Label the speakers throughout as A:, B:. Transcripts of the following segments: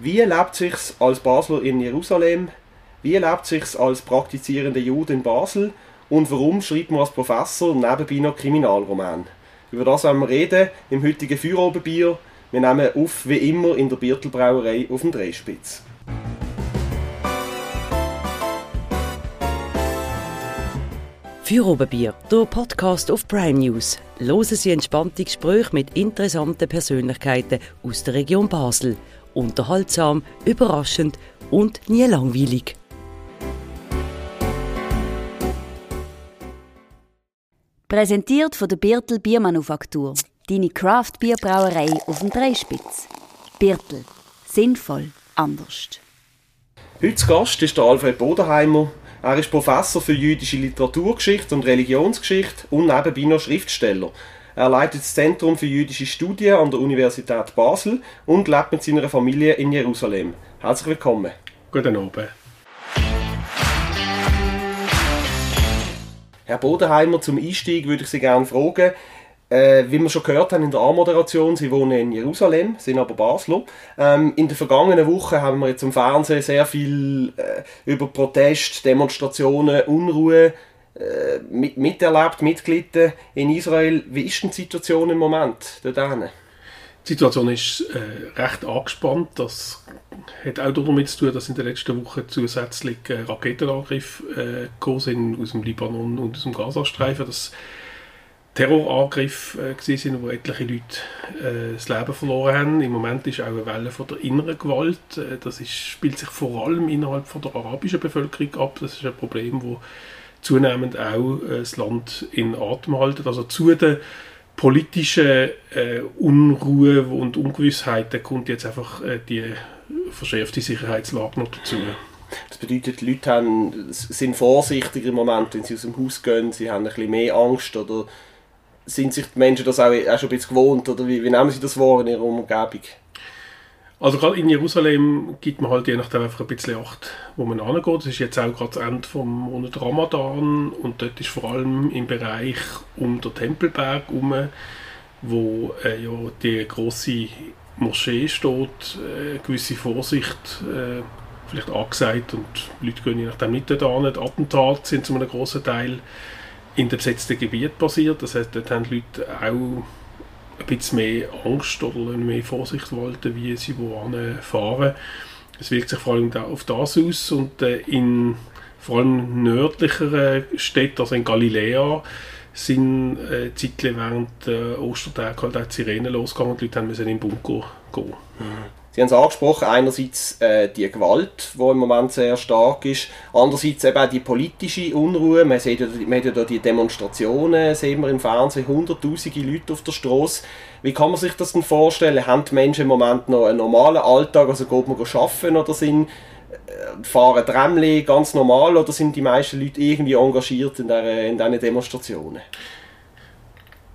A: Wie lebt sich als Basler in Jerusalem? Wie lebt sich als praktizierender Jude in Basel? Und warum schreibt man als Professor nebenbei noch Kriminalroman? Über das wollen wir reden im heutigen Feuerobenbier. Wir nehmen auf, wie immer, in der Biertelbrauerei auf dem Dreispitz.
B: Feuerobenbier, der Podcast auf Prime News. Hören Sie entspannte Gespräche mit interessanten Persönlichkeiten aus der Region Basel – unterhaltsam, überraschend und nie langweilig.
C: Präsentiert von der Birtel Biermanufaktur. Deine Craft-Bierbrauerei auf dem Dreispitz. Birtel. Sinnvoll. Anders.
A: Heute Gast ist der Alfred Bodenheimer. Er ist Professor für jüdische Literaturgeschichte und Religionsgeschichte und nebenbei noch Schriftsteller. Er leitet das Zentrum für jüdische Studien an der Universität Basel und lebt mit seiner Familie in Jerusalem. Herzlich willkommen.
D: Guten Abend.
A: Herr Bodenheimer, zum Einstieg würde ich Sie gerne fragen, äh, wie wir schon gehört haben in der Anmoderation, Sie wohnen in Jerusalem, sind aber Basler. Ähm, in der vergangenen Woche haben wir jetzt im Fernsehen sehr viel äh, über Protest, Demonstrationen, Unruhe äh, mit, miterlebt, mitgelitten in Israel. Wie ist denn die Situation im Moment dort
D: Die Situation ist äh, recht angespannt. Das hat auch damit zu tun, dass in den letzten Wochen zusätzlich äh, Raketenangriffe äh, gekommen sind aus dem Libanon und aus dem Gazastreifen. Das Terrorangriffe äh, sind, wo etliche Leute äh, das Leben verloren haben. Im Moment ist auch eine Welle von der inneren Gewalt. Äh, das ist, spielt sich vor allem innerhalb von der arabischen Bevölkerung ab. Das ist ein Problem, das zunehmend auch äh, das Land in Atem halten. Also zu der politischen äh, Unruhe und Ungewissheit kommt jetzt einfach äh, die verschärfte Sicherheitslage noch dazu.
A: Das bedeutet, die Leute haben, sind vorsichtiger im Moment, wenn sie aus dem Haus gehen, sie haben ein bisschen mehr Angst oder sind sich die Menschen das auch, auch schon ein bisschen gewohnt oder wie, wie nehmen sie das wahr in ihrer Umgebung?
D: Also gerade in Jerusalem gibt man halt je nachdem einfach ein bisschen Acht, wo man angeht. Das ist jetzt auch gerade das Ende vom Monat Ramadan und dort ist vor allem im Bereich um den Tempelberg herum, wo äh, ja die große Moschee steht, äh, gewisse Vorsicht äh, vielleicht angesagt und Leute gehen je nachdem nicht dort an. Die Attentate sind zu einem großen Teil in dem besetzten Gebiet passiert. Das heißt, dort haben die Leute auch ein bisschen mehr Angst oder mehr Vorsicht walten, wie sie wohin fahren. Es wirkt sich vor allem auf das aus und äh, in vor allem nördlicheren Städten, also in Galiläa, sind äh, Zeitlich während äh, Ostertage halt auch die Sirenen losgegangen und die Leute mussten in den Bunker gehen.
A: Mhm. Sie haben es angesprochen, einerseits äh, die Gewalt, die im Moment sehr stark ist, andererseits eben auch die politische Unruhe. Man sieht ja, man hat ja die Demonstrationen, sehen wir im Fernsehen, hunderttausende Leute auf der Straße. Wie kann man sich das denn vorstellen? Haben die Menschen im Moment noch einen normalen Alltag, also geht man arbeiten oder sind, äh, fahren Tramli ganz normal oder sind die meisten Leute irgendwie engagiert in, der, in diesen Demonstrationen?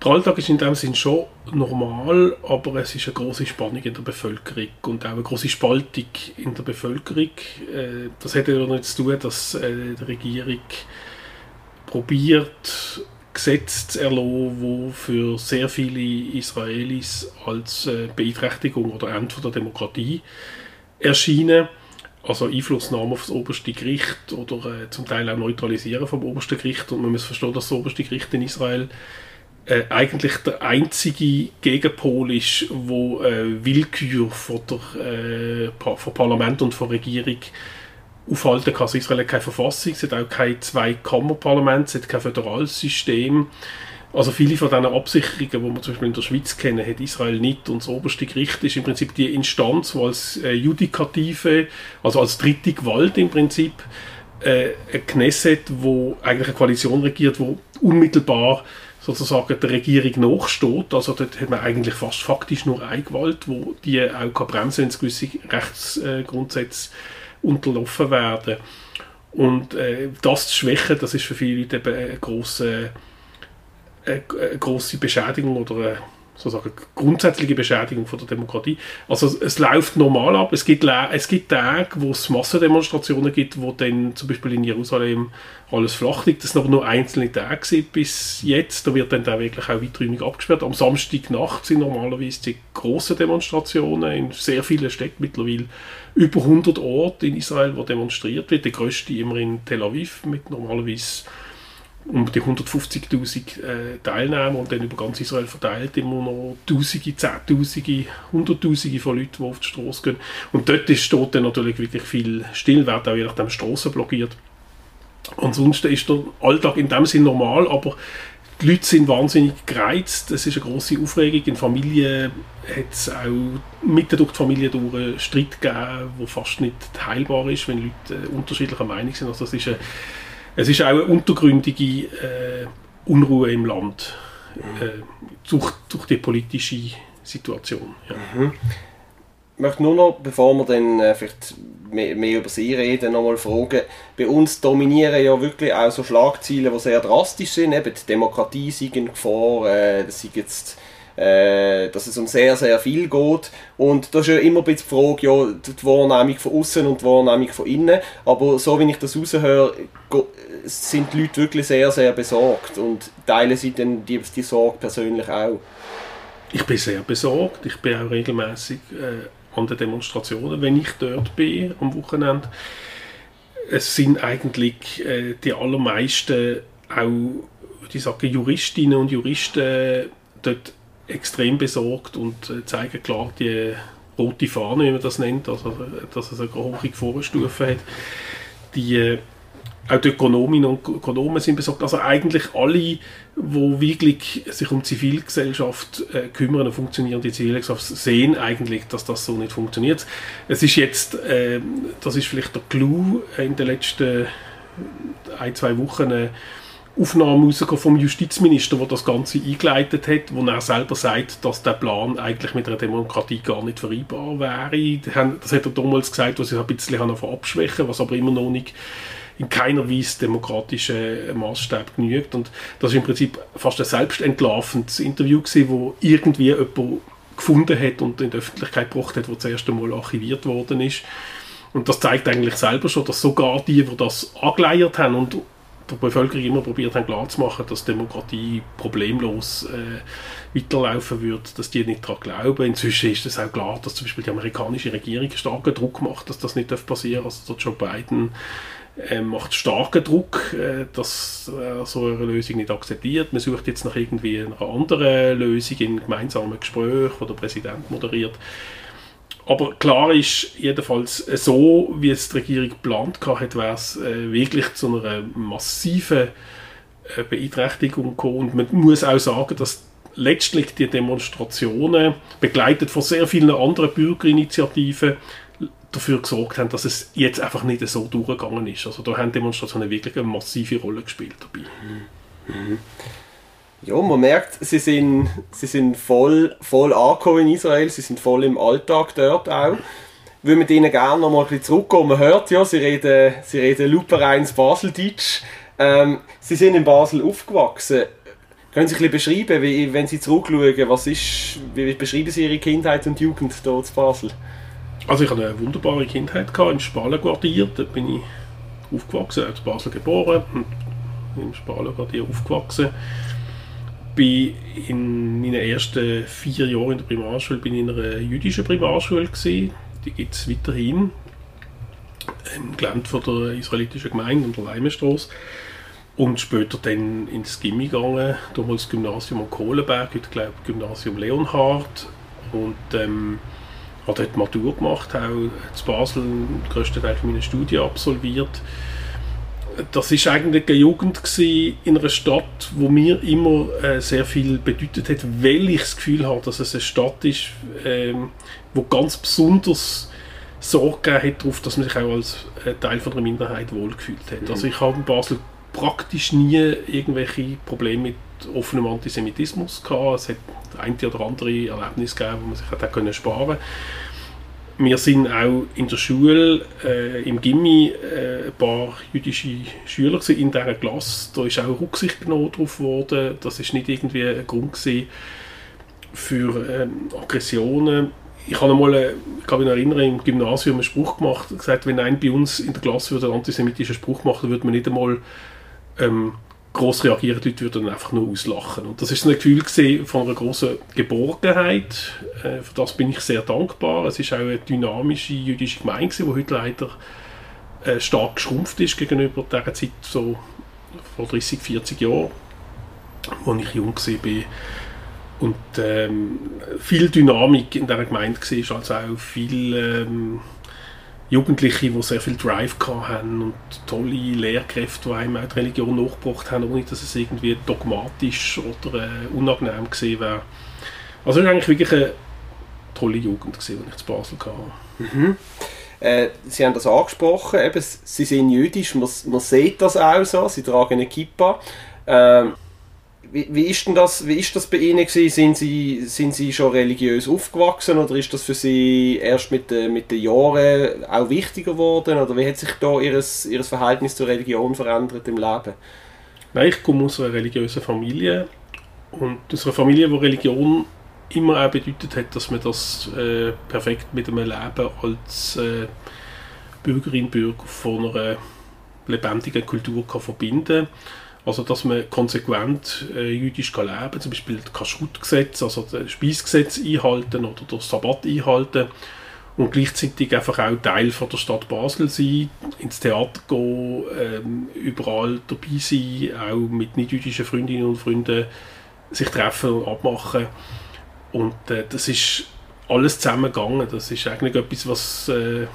D: Der Alltag ist in dem Sinn schon normal, aber es ist eine große Spannung in der Bevölkerung und auch eine große Spaltung in der Bevölkerung. Äh, das hat ja damit zu tun, dass äh, die Regierung probiert, Gesetze zu erlassen, die für sehr viele Israelis als äh, Beeinträchtigung oder Ende der Demokratie erscheinen. Also Einflussnahme auf das oberste Gericht oder zum Teil auch Neutralisieren vom obersten Gericht. Und man muss verstehen, dass das oberste Gericht in Israel äh, eigentlich der einzige Gegenpol ist, wo äh, Willkür von, der, äh, von Parlament und von Regierung aufhalten kann. Also Israel hat keine Verfassung, es hat auch kein Zwei-Kammer-Parlament, es hat kein föderales System. Also viele von diesen Absicherungen, die wir zum Beispiel in der Schweiz kennen, hat Israel nicht. Und das oberste Gericht ist im Prinzip die Instanz, die als äh, Judikative, also als dritte Gewalt im Prinzip, äh, ein Knesset, wo eigentlich eine Koalition regiert, wo unmittelbar sozusagen der Regierung nachsteht. Also dort hat man eigentlich fast faktisch nur eine Gewalt, wo die auch kann bremsen wenn gewisse Rechtsgrundsätze unterlaufen werden. Und äh, das zu schwächen, das ist für viele Leute eben eine grosse, eine, eine grosse Beschädigung oder eine, sozusagen grundsätzliche Beschädigung von der Demokratie. Also es läuft normal ab. Es gibt, es gibt Tage, wo es Massendemonstrationen gibt, wo dann zum Beispiel in Jerusalem alles flach liegt. Das sind aber nur einzelne Tage bis jetzt. Da wird dann da wirklich auch weiträumig abgesperrt. Am Samstagnacht sind normalerweise die grossen Demonstrationen in sehr vielen Städten mittlerweile über 100 Orte in Israel, wo demonstriert wird. Der größte immer in Tel Aviv mit normalerweise um die 150.000 äh, Teilnehmer und dann über ganz Israel verteilt immer noch Tausende, Zehntausende, Hunderttausende von Leuten, die auf die Straße gehen. Und dort ist, dann natürlich wirklich viel still, wird auch je nachdem Straßen blockiert. Ansonsten ist der Alltag in dem Sinn normal, aber die Leute sind wahnsinnig gereizt. Es ist eine große Aufregung. In Familien hat es auch mitten durch die Familie durch einen Streit gegeben, der fast nicht heilbar ist, wenn Leute äh, unterschiedlicher Meinung sind. Also es ist eine es ist auch eine untergründige äh, Unruhe im Land äh, durch, durch die politische Situation. Ja. Mhm.
A: Ich möchte nur noch, bevor wir dann äh, vielleicht mehr, mehr, über Sie reden, noch mal fragen, bei uns dominieren ja wirklich auch so Schlagzeilen, die sehr drastisch sind, eben die Demokratie sei in Gefahr, äh, das sei jetzt äh, dass es um sehr, sehr viel geht. Und da ist ja immer ein bisschen die Frage, ja, die Wahrnehmung von außen und die Wahrnehmung von innen. Aber so wie ich das raushöre, sind die Leute wirklich sehr, sehr besorgt und teilen sie dann die, die Sorge persönlich auch.
D: Ich bin sehr besorgt. Ich bin auch regelmäßig äh, an den Demonstrationen, wenn ich dort bin am Wochenende. Es sind eigentlich äh, die allermeisten auch, ich sage, Juristinnen und Juristen dort extrem besorgt und äh, zeigen klar die rote Fahne, wie man das nennt, also dass es eine hohe Gefahrenstufe hat. Die, äh, auch die Ökonominnen und Ökonomen sind besorgt. Also eigentlich alle, die wirklich sich um Zivilgesellschaft äh, kümmern, eine funktionierende Zivilgesellschaft, sehen eigentlich, dass das so nicht funktioniert. Es ist jetzt, äh, das ist vielleicht der Clou in den letzten ein, zwei Wochen, äh, Aufnahmen rausgekommen vom Justizminister, der das Ganze eingeleitet hat, wo er selber sagt, dass der Plan eigentlich mit einer Demokratie gar nicht vereinbar wäre. Das hat er damals gesagt, was sich ein bisschen abschwächen was aber immer noch nicht in keiner Weise demokratischen Maßstab genügt. Und das ist im Prinzip fast ein selbstentlarvendes Interview gewesen, wo irgendwie jemand gefunden hat und in die Öffentlichkeit gebracht hat, wo das erste Mal archiviert worden ist. Und das zeigt eigentlich selber schon, dass sogar die, die das angeleiert haben und der Bevölkerung immer probiert haben klarzumachen, dass Demokratie problemlos äh, weiterlaufen wird, dass die nicht daran glauben. Inzwischen ist es auch klar, dass zum Beispiel die amerikanische Regierung starken Druck macht, dass das nicht passieren darf. Also der Joe Biden äh, macht starken Druck, äh, dass er so eine Lösung nicht akzeptiert. Man sucht jetzt nach irgendwie einer anderen Lösung in gemeinsamen Gesprächen, wo der Präsident moderiert. Aber klar ist jedenfalls so, wie es die Regierung geplant hat, wäre es äh, wirklich zu einer massiven äh, Beeinträchtigung gekommen. Und man muss auch sagen, dass letztlich die Demonstrationen, begleitet von sehr vielen anderen Bürgerinitiativen, dafür gesorgt haben, dass es jetzt einfach nicht so durchgegangen ist. Also da haben Demonstrationen wirklich eine massive Rolle gespielt dabei. Mhm.
A: Ja, man merkt, sie sind, sie sind voll, voll angekommen in Israel, sie sind voll im Alltag dort auch. Ich würde mit ihnen gerne noch mal ein bisschen zurückkommen. Man hört ja, sie reden, sie reden lupereins Baseldeutsch. Ähm, sie sind in Basel aufgewachsen. Können Sie ein bisschen beschreiben, wie, wenn Sie zurückschauen, was ist, wie beschreiben Sie Ihre Kindheit und Jugend dort in Basel?
D: Also ich hatte eine wunderbare Kindheit gehabt, im Spalenquartier. Da bin ich aufgewachsen, in Basel geboren und im Spalenquartier aufgewachsen bin in meinen ersten vier Jahren in der Primarschule bin in einer jüdischen Primarschule gewesen. Die gibt es weiterhin im Gelände von der israelitischen Gemeinde an der Leimenstraße. Und später dann ins Gimmi gegangen, damals Gymnasium am Kohlenberg, heute glaube ich Gymnasium Leonhard. Und ähm, habe dort Matur gemacht, auch in Basel den grössten Teil meiner Studien absolviert das ist eigentlich eine Jugend in einer Stadt, wo mir immer äh, sehr viel bedeutet hat, weil ich das Gefühl habe, dass es eine Stadt ist, ähm, wo ganz besonders Sorge hat darauf, dass man sich auch als äh, Teil von der Minderheit wohlgefühlt hat. Mhm. Also ich habe in Basel praktisch nie irgendwelche Probleme mit offenem Antisemitismus gehabt. Es hat ein oder andere Erlebnis gegeben, wo man sich hat können sparen konnte wir sind auch in der Schule, äh, im Gimmi, äh, ein paar jüdische Schüler in dieser Klasse. Da ist auch Rücksicht genommen darauf worden. Das ist nicht irgendwie ein Grund für ähm, Aggressionen. Ich habe einmal, äh, ich kann mich erinnern, im Gymnasium einen Spruch gemacht, gesagt, wenn ein bei uns in der Klasse würde einen antisemitischen Spruch machen, würde man nicht einmal ähm, groß reagieren, die Leute würden einfach nur auslachen. Und das ist ein Gefühl von einer großen Geborgenheit. Äh, für das bin ich sehr dankbar. Es ist auch eine dynamische jüdische Gemeinde, die heute leider äh, stark geschrumpft ist gegenüber der Zeit so vor 30, 40 Jahren, als ich jung war. Und ähm, viel Dynamik in dieser Gemeinde war, also auch viel ähm, Jugendliche, die sehr viel Drive hatten und tolle Lehrkräfte, die einem auch die Religion nachgebracht haben, ohne dass es irgendwie dogmatisch oder äh, unangenehm gesehen wäre. Also es war eigentlich wirklich eine tolle Jugend, gewesen, die ich zu Basel hatte.
A: Mhm. Äh, Sie haben das angesprochen, eben, Sie sind jüdisch, man, man sieht das auch so, Sie tragen eine Kippa. Ähm, wie, wie, ist denn das, wie ist das bei Ihnen? Sind Sie, sind Sie schon religiös aufgewachsen oder ist das für Sie erst mit, mit den Jahren auch wichtiger geworden? Oder wie hat sich da Ihres, Ihres Verhältnis zur Religion verändert im Leben?
D: Nein, ich komme aus einer religiösen Familie und aus einer Familie, wo Religion immer auch bedeutet hat, dass man das äh, perfekt mit einem Leben als äh, Bürgerin, Bürger von einer lebendigen Kultur kann verbinden kann also, dass man konsequent äh, jüdisch kann leben kann, zum Beispiel das Kashrut-Gesetz, also das Speisgesetz einhalten oder das Sabbat einhalten und gleichzeitig einfach auch Teil von der Stadt Basel sein, ins Theater gehen, ähm, überall dabei sein, auch mit nicht-jüdischen Freundinnen und Freunden sich treffen und abmachen. Und äh, das ist alles zusammengegangen. Das ist eigentlich etwas, was äh,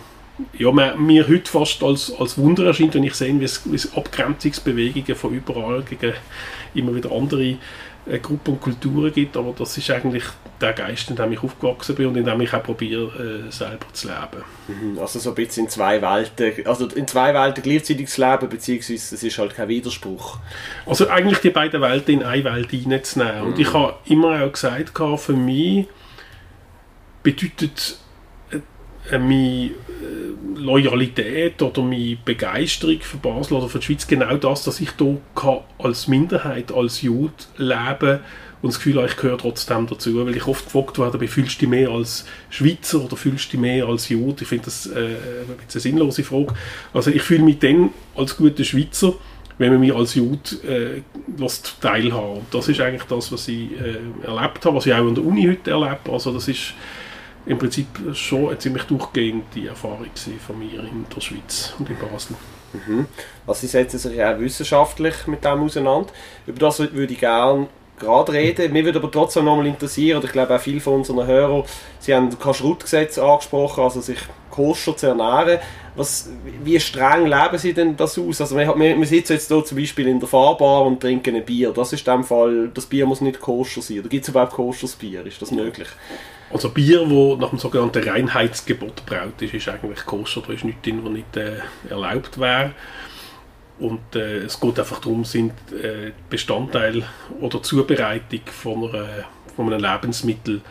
D: ja, mir heute fast als, als Wunder erscheint, wenn ich sehe, wie es, Abgrenzungsbewegungen von überall gegen immer wieder andere äh, Gruppen und Kulturen gibt, aber das ist eigentlich der Geist, in dem ich aufgewachsen bin und in dem ich auch probiere, äh, selber zu leben.
A: Mhm, also so ein bisschen in zwei Welten, also in zwei Welten gleichzeitig zu leben, beziehungsweise es ist halt kein Widerspruch.
D: Also eigentlich die beiden Welten in eine Welt hineinzunehmen. Mhm. Und ich habe immer auch gesagt, für mich bedeutet äh, meine Loyalität oder meine Begeisterung für Basel oder für die Schweiz genau das, dass ich hier als Minderheit, als Jude leben und das Gefühl habe, ich gehöre trotzdem dazu, weil ich oft gefragt werde, fühlst du dich mehr als Schweizer oder fühlst du dich mehr als Jude? Ich finde das äh, eine sinnlose Frage. Also ich fühle mich dann als guter Schweizer, wenn man mich als Jude äh, teilhaben Und das ist eigentlich das, was ich äh, erlebt habe, was ich auch an der Uni heute erlebe. Also das ist im Prinzip schon eine ziemlich durchgehende Erfahrung von mir in der Schweiz und in Basel.
A: Mhm. Also Sie setzen sich auch wissenschaftlich mit dem auseinander. Über das würde ich gerne gerade reden. Mir würde aber trotzdem noch mal interessieren, und ich glaube auch viele von unseren Hörern, Sie haben das Kascherut-Gesetz angesprochen, also sich koscher zu ernähren. Was, wie streng leben Sie denn das aus? Also wir, wir, wir sitzen jetzt hier zum Beispiel in der Fahrbar und trinken ein Bier. Das ist dem Fall, das Bier muss nicht koscher sein. Oder gibt es überhaupt koscheres Bier? Ist das möglich?
D: Also Bier, das nach dem sogenannten Reinheitsgebot braut ist, ist eigentlich koscher, da ist nichts drin, was nicht äh, erlaubt wäre. Und äh, es geht einfach darum, sind äh, Bestandteile oder Zubereitung von, einer, von einem Lebensmittel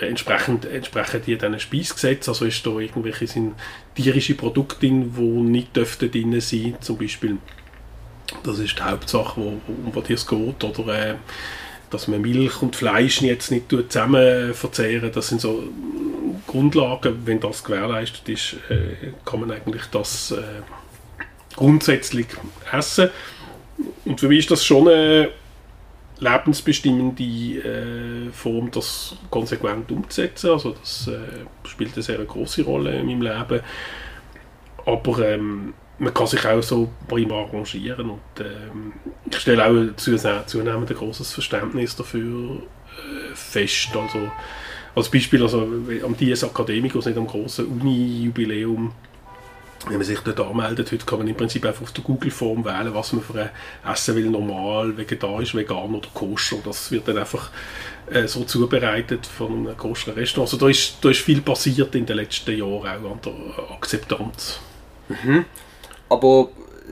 D: äh, entsprechend, entsprechen die diesen Speisgesetz. Also ist da irgendwelche sind tierische Produkte drin, die nicht dürften drin sein. Zum Beispiel, das ist die Hauptsache, wo, um die es geht. Oder äh, dass man Milch und Fleisch jetzt nicht zusammen verzehren, das sind so Grundlagen. Wenn das gewährleistet ist, äh, kann man eigentlich das äh, grundsätzlich essen. Und für mich ist das schon eine lebensbestimmende äh, Form, das konsequent umzusetzen. Also das äh, spielt eine sehr große Rolle in meinem Leben. Aber ähm, man kann sich auch so prima arrangieren und ähm, ich stelle auch zunehmend ein großes Verständnis dafür äh, fest. Also, als Beispiel, also am Dies Academicus, nicht am großen Uni-Jubiläum, wenn man sich dort anmeldet, heute kann man im Prinzip einfach auf der Google-Form wählen, was man für ein Essen will, normal, vegetarisch, vegan oder koscher. Das wird dann einfach äh, so zubereitet von einem koscheren Restaurant. Also da ist, da ist viel passiert in den letzten Jahren auch an der Akzeptanz.
A: Mhm. Aber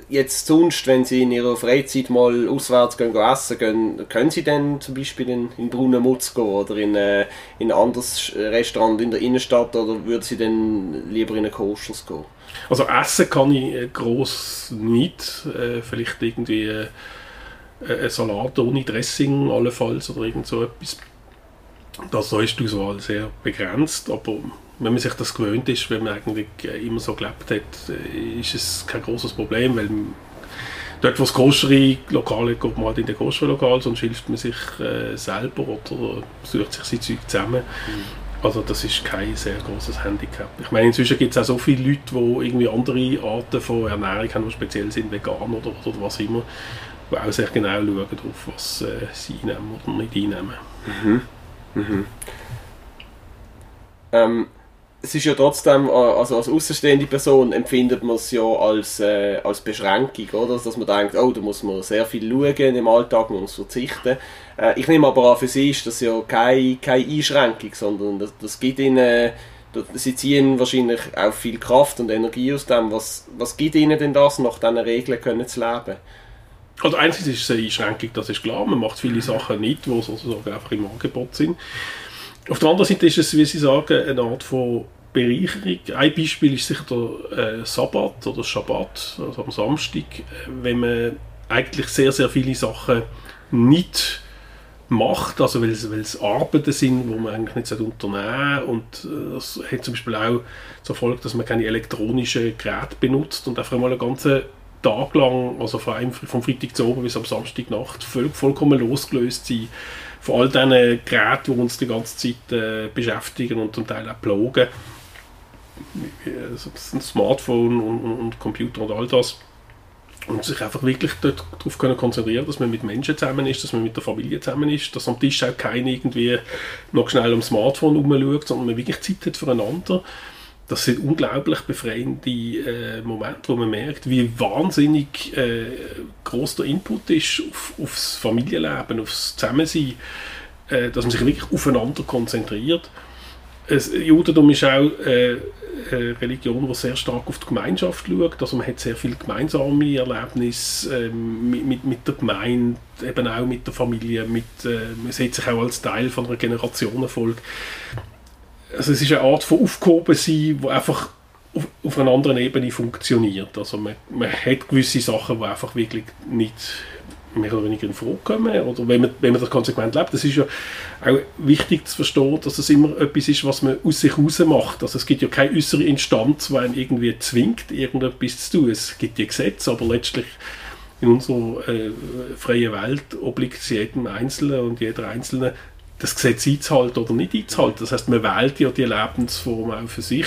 A: jetzt sonst, wenn Sie in Ihrer Freizeit mal auswärts gehen, gehen essen gehen, können Sie dann zum Beispiel in, in Brunnenmutz gehen oder in, äh, in ein anderes Restaurant in der Innenstadt oder würden Sie dann lieber in ein Koschers gehen?
D: Also essen kann ich äh, gross nicht. Äh, vielleicht irgendwie äh, ein Salat ohne Dressing allenfalls oder irgend so etwas. Das, da ist die Auswahl sehr begrenzt, aber wenn man sich das gewöhnt ist, wenn man eigentlich immer so gelebt hat, ist es kein großes Problem, weil dort, wo es größere Lokale geht man halt in den größeren Lokal, sonst hilft man sich äh, selber oder sucht sich sein Zeug zusammen. Mhm. Also das ist kein sehr großes Handicap. Ich meine, inzwischen gibt es auch so viele Leute, die irgendwie andere Arten von Ernährung haben, die speziell sind, vegan oder, oder was immer, die auch sehr genau schauen, auf was äh, sie einnehmen oder nicht einnehmen. Mhm. Mhm.
A: Ähm, es ist ja trotzdem, äh, also als außenstehende Person empfindet man es ja als, äh, als Beschränkung, oder? Dass man denkt, oh, da muss man sehr viel schauen im Alltag, man muss verzichten. Äh, ich nehme aber an, für sie ist das ja keine, keine Einschränkung, sondern das, das gibt ihnen, das, sie ziehen wahrscheinlich auch viel Kraft und Energie aus dem. Was, was gibt ihnen denn das, nach diesen Regeln können zu leben?
D: Also einerseits ist es eine Einschränkung, das ist klar, man macht viele Sachen nicht, die sozusagen einfach im Angebot sind. Auf der anderen Seite ist es, wie Sie sagen, eine Art von Bereicherung. Ein Beispiel ist sicher der äh, Sabbat oder Schabbat, also am Samstag, wenn man eigentlich sehr, sehr viele Sachen nicht macht, also weil es, Arbeiten sind, wo man eigentlich nicht unternehmen sollte. und äh, das hat zum Beispiel auch zur Folge, dass man keine elektronischen Geräte benutzt und einfach mal einen ganzen Tag lang, also vor allem vom Freitag zu oben bis am Samstagnacht, voll, vollkommen losgelöst sein von all diesen Geräten, die uns die ganze Zeit äh, beschäftigen und zum Teil auch plagen. Also ein Smartphone und, und, und Computer und all das und sich einfach wirklich darauf können konzentrieren, dass man mit Menschen zusammen ist, dass man mit der Familie zusammen ist, dass am Tisch auch keiner irgendwie noch schnell am Smartphone rumschaut, sondern man wirklich Zeit hat füreinander. Das sind unglaublich befreiende äh, Momente, wo man merkt, wie wahnsinnig äh, groß der Input ist auf, aufs Familienleben, aufs Zusammensein, äh, dass man sich wirklich aufeinander konzentriert. Das Judentum ist auch äh, eine Religion, die sehr stark auf die Gemeinschaft schaut. Also man hat sehr viele gemeinsame Erlebnisse ähm, mit, mit, mit, der Gemeinde, eben auch mit der Familie. Mit, äh, man sieht sich auch als Teil von einer Generationenfolge. Also es ist eine Art von Aufgehobensein, die einfach auf, auf einer anderen Ebene funktioniert. Also man, man hat gewisse Sachen, die einfach wirklich nicht mehr oder weniger in Frage kommen oder wenn man, wenn man das konsequent lebt. Das ist ja auch wichtig zu verstehen, dass es immer etwas ist, was man aus sich heraus macht. Also es gibt ja keine äußere Instanz, die einen irgendwie zwingt, irgendetwas zu tun. Es gibt ja Gesetze, aber letztlich in unserer äh, freien Welt obliegt es jedem Einzelnen und jeder Einzelne, das Gesetz einzuhalten oder nicht einzuhalten. Das heißt, man wählt ja die Lebensform auch für sich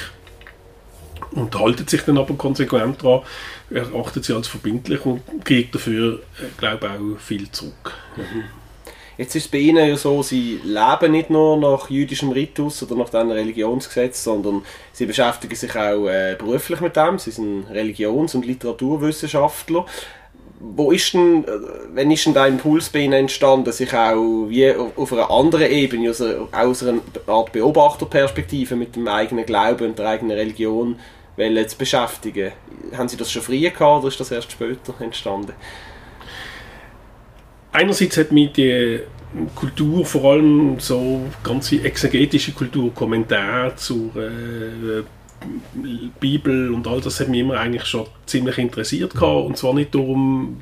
D: und haltet sich dann aber konsequent daran, erachtet sie als verbindlich und kriegt dafür, äh, glaube ich, auch viel zurück. Mhm.
A: Jetzt ist es bei Ihnen ja so, Sie leben nicht nur nach jüdischem Ritus oder nach diesem Religionsgesetz, sondern Sie beschäftigen sich auch äh, beruflich mit dem. Sie sind Religions- und Literaturwissenschaftler. Wo ist denn, äh, wenn ist denn der Impuls bei Ihnen entstanden, sich auch wie auf einer anderen Ebene, also aus einer Art Beobachterperspektive mit dem eigenen Glauben und der eigenen Religion zu beschäftigen. Haben Sie das schon früher gehabt oder ist das erst später entstanden?
D: Einerseits hat mich die Kultur, vor allem so ganze exegetische Kultur, Kommentare zur äh, Bibel und all das hat mich immer eigentlich schon ziemlich interessiert gehabt. und zwar nicht darum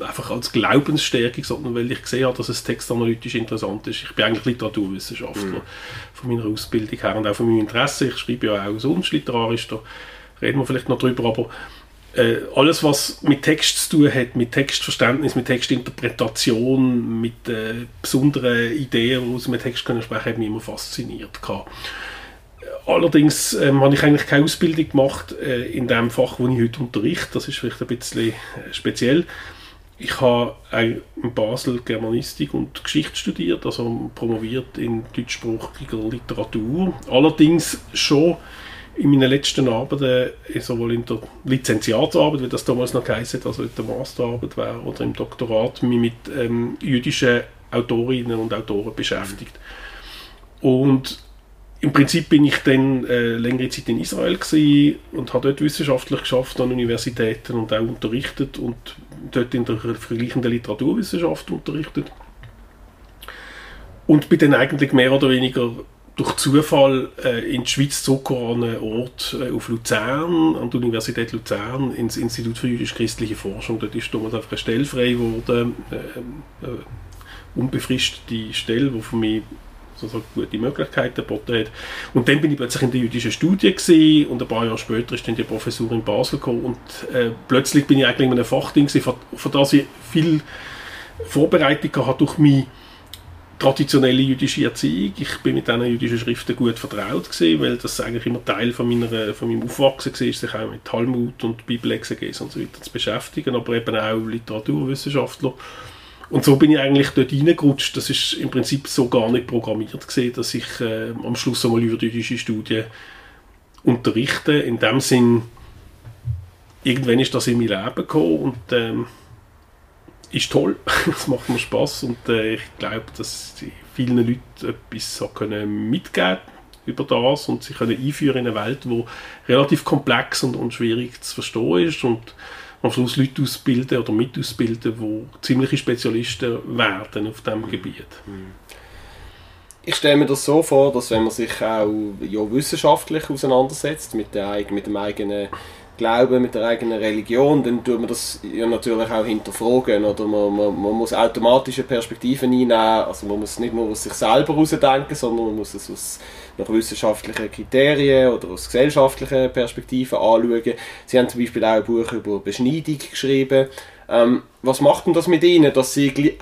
D: einfach als Glaubensstärkung, sondern weil ich gesehen habe, dass es textanalytisch interessant ist. Ich bin eigentlich Literaturwissenschaftler mhm. von meiner Ausbildung her und auch von meinem Interesse. Ich schreibe ja auch sonst literarisch, da reden wir vielleicht noch drüber, aber äh, alles, was mit Text zu tun hat, mit Textverständnis, mit Textinterpretation, mit äh, besonderen Ideen, die aus einem Text können sprechen, hat mich immer fasziniert. Gehabt. Allerdings ähm, habe ich eigentlich keine Ausbildung gemacht äh, in dem Fach, wo ich heute unterrichte. Das ist vielleicht ein bisschen äh, speziell. Ich habe in Basel Germanistik und Geschichte studiert, also promoviert in deutschsprachiger Literatur. Allerdings schon in meinen letzten Arbeiten, äh, sowohl in der Lizenziatsarbeit, wie das damals noch hat, also in der Masterarbeit war, oder im Doktorat, mich mit ähm, jüdischen Autorinnen und Autoren beschäftigt. Und im Prinzip bin ich dann äh, längere Zeit in Israel und habe dort wissenschaftlich geschafft an Universitäten und auch unterrichtet und dort in der vergleichenden Literaturwissenschaft unterrichtet. Und bin dann eigentlich mehr oder weniger durch Zufall äh, in die Schweiz zurückgekommen, an einen Ort äh, auf Luzern, an die Universität Luzern, ins Institut für jüdisch-christliche Forschung. Dort ist damals einfach eine Stelle frei geworden, äh, äh, unbefristete Stelle, die für mich also gute Möglichkeiten geboten hat. Und dann bin ich plötzlich in der jüdischen Studie gewesen, und ein paar Jahre später ist dann die Professur in Basel gekommen und äh, plötzlich bin ich eigentlich in einem Fachding für das ich viel Vorbereitung hatte durch mich traditionelle jüdische Erziehung. Ich bin mit diesen jüdischen Schriften gut vertraut gewesen, weil das eigentlich immer Teil von, meiner, von meinem Aufwachsen war, sich auch mit Talmud und Bibelexegese und so weiter zu beschäftigen, aber eben auch Literaturwissenschaftler. Und so bin ich eigentlich dort reingerutscht. Das ist im Prinzip so gar nicht programmiert gewesen, dass ich äh, am Schluss einmal über jüdische Studien unterrichte. In dem Sinn, irgendwann ist das in mein Leben gekommen und ähm, ist toll, es macht mir Spaß und äh, ich glaube, dass vielen Leuten etwas können mitgeben über das und sie können einführen in eine Welt, die relativ komplex und, und schwierig zu verstehen ist und am Schluss Leute ausbilden oder mit ausbilden, die ziemliche Spezialisten werden auf diesem Gebiet.
A: Ich stelle mir das so vor, dass wenn man sich auch ja, wissenschaftlich auseinandersetzt mit, der, mit dem eigenen Glauben, mit der eigenen Religion, dann tut man das ja natürlich auch hinterfragen. Oder man, man, man muss automatische Perspektiven einnehmen. Also man muss nicht nur aus sich selber herausdenken, sondern man muss es aus nach wissenschaftlichen Kriterien oder aus gesellschaftlichen Perspektiven anschauen. Sie haben zum Beispiel auch ein Buch über Beschneidung geschrieben. Ähm, was macht denn das mit ihnen, dass sie äh,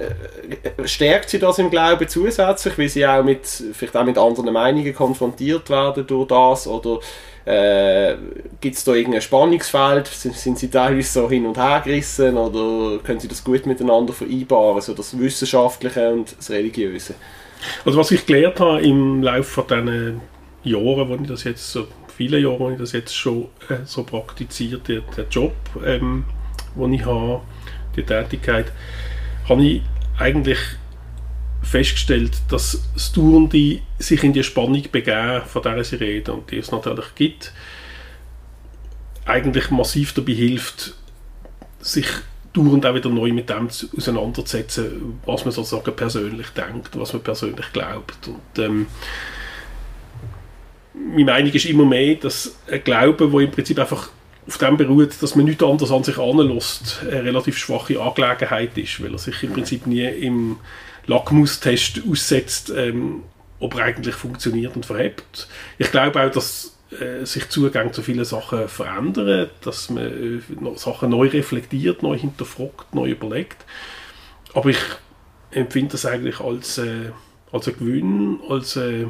A: äh, stärkt sie das im Glauben zusätzlich, weil sie auch mit vielleicht auch mit anderen Meinungen konfrontiert werden durch das oder äh, Gibt es da irgendein Spannungsfeld? Sind, sind, sie teilweise so hin und her gerissen oder können sie das gut miteinander vereinbaren, so das Wissenschaftliche und das Religiöse?
D: Also was ich gelernt habe im Laufe von diesen wo ich das jetzt so viele Jahre, wo ich das jetzt schon äh, so praktiziert, der, der Job, ähm, wo ich habe, die Tätigkeit, habe ich eigentlich festgestellt, dass das Tourende sich in die Spannung begeben, von der sie reden und die es natürlich gibt, eigentlich massiv dabei hilft, sich dauernd auch wieder neu mit dem auseinanderzusetzen, was man sozusagen persönlich denkt, was man persönlich glaubt. Und ähm, meine Meinung ist immer mehr, dass ein Glaube, wo im Prinzip einfach auf dem beruht, dass man nichts anderes an sich anlässt, eine relativ schwache Angelegenheit ist, weil er sich im Prinzip nie im Lackmustest aussetzt, ähm, ob er eigentlich funktioniert und verhebt. Ich glaube auch, dass äh, sich Zugang zu vielen Sachen verändern, dass man äh, Sachen neu reflektiert, neu hinterfragt, neu überlegt. Aber ich empfinde das eigentlich als, äh, als ein Gewinn, als äh,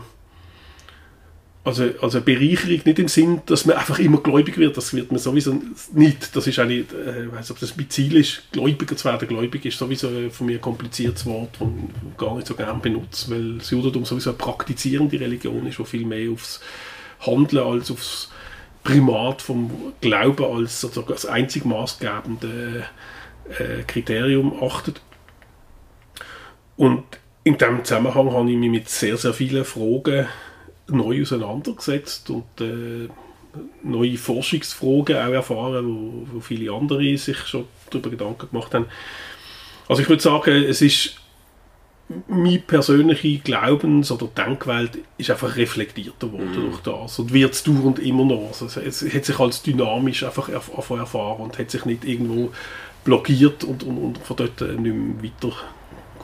D: also, also eine Bereicherung nicht im Sinn, dass man einfach immer gläubig wird, das wird man sowieso nicht. Das ist eigentlich, äh, ich weiß ob das mein Ziel ist, gläubiger zu werden. Gläubig ist sowieso von mir ein kompliziertes Wort, das ich gar nicht so gerne benutze, weil das Judentum sowieso eine praktizierende Religion ist, die viel mehr aufs Handeln als aufs Primat vom Glauben als sozusagen als einzig maßgebende äh, Kriterium achtet. Und in diesem Zusammenhang habe ich mich mit sehr, sehr vielen Fragen neu auseinandergesetzt und äh, neue Forschungsfragen auch erfahren, wo, wo, viele andere sich schon darüber Gedanken gemacht haben. Also ich würde sagen, es ist meine persönliche Glaubens- oder Denkwelt ist einfach reflektierter worden mm. durch das und wird es dauernd immer noch. Also es, es hat sich als dynamisch einfach erf erfahren und hat sich nicht irgendwo blockiert und, und, und von dort nicht mehr weiter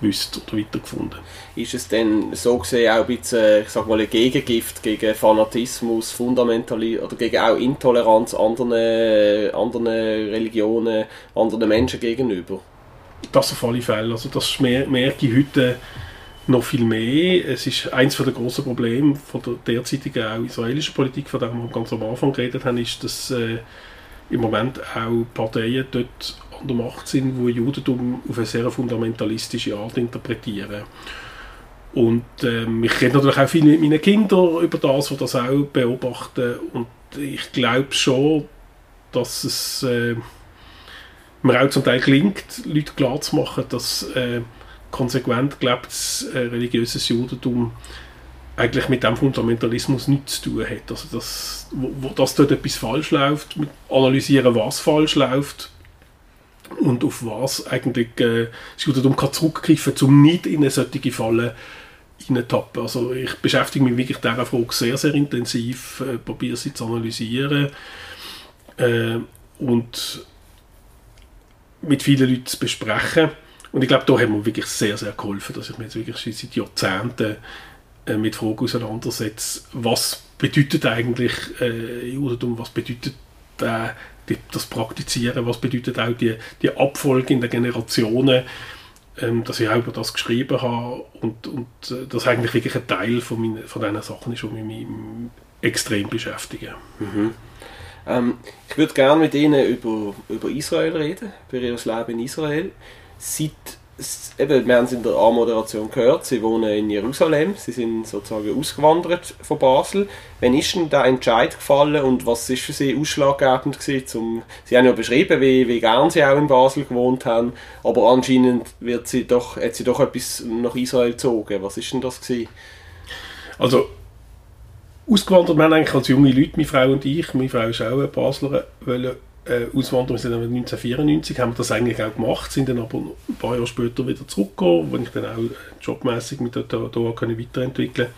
D: gewusst oder weitergefunden.
A: Ist es denn so gesehen auch ein bisschen, ich sag mal, ein Gegengift gegen Fanatismus, Fundamentalismus oder gegen auch Intoleranz anderen, anderen Religionen, anderen Menschen gegenüber?
D: Das auf alle Fälle. Also das merke ich heute noch viel mehr. Es ist eines der grossen Probleme von der derzeitigen auch israelischen Politik, von der wir ganz am Anfang geredet haben, ist, dass äh, im Moment auch Parteien dort an der Macht sind, die Judentum auf eine sehr fundamentalistische Art interpretieren. Und ähm, ich rede natürlich auch viel mit meinen Kindern über das, die das auch beobachten. Und ich glaube schon, dass es äh, mir auch zum Teil gelingt, Leute klarzumachen, dass äh, konsequent gelebtes äh, religiöses Judentum eigentlich mit dem Fundamentalismus nichts zu tun hat. Also dass, wo, wo das dort etwas falsch läuft, analysieren, was falsch läuft, und auf was eigentlich äh, das Judentum kann zurückgreifen kann, um nicht in eine solche Falle hineintappen. Also ich beschäftige mich wirklich dieser Frage sehr, sehr intensiv, äh, probiere sie zu analysieren äh, und mit vielen Leuten zu besprechen. Und ich glaube, da hat mir wirklich sehr, sehr geholfen, dass ich mir jetzt wirklich seit Jahrzehnten äh, mit Fragen auseinandersetze, was bedeutet eigentlich äh, Judentum, was bedeutet äh, die, das Praktizieren, was bedeutet auch die, die Abfolge in den Generationen, ähm, dass ich auch über das geschrieben habe und, und äh, das eigentlich wirklich ein Teil von, meine, von diesen Sachen ist, die mich extrem beschäftigen.
A: Mhm. Ähm, ich würde gerne mit Ihnen über, über Israel reden, über Ihr Leben in Israel. Seit eben, wir haben es in der A-Moderation gehört, sie wohnen in Jerusalem, sie sind sozusagen ausgewandert von Basel. Wann ist denn der Entscheid gefallen und was ist für sie ausschlaggebend gewesen? Zum, sie haben ja beschrieben, wie, wie gern sie auch in Basel gewohnt haben, aber anscheinend wird sie doch, hat sie doch etwas nach Israel gezogen. Was ist denn das gewesen?
D: Also, ausgewandert wir haben eigentlich als junge Leute, meine Frau und ich, meine Frau ist auch eine Baslerin, wollen äh, auswandern. Wir sind dann 1994, haben wir das eigentlich auch gemacht, sind dann aber ein paar Jahre später wieder zurückgekommen, wo ich dann auch jobmäßig mit der da, da weiterentwickeln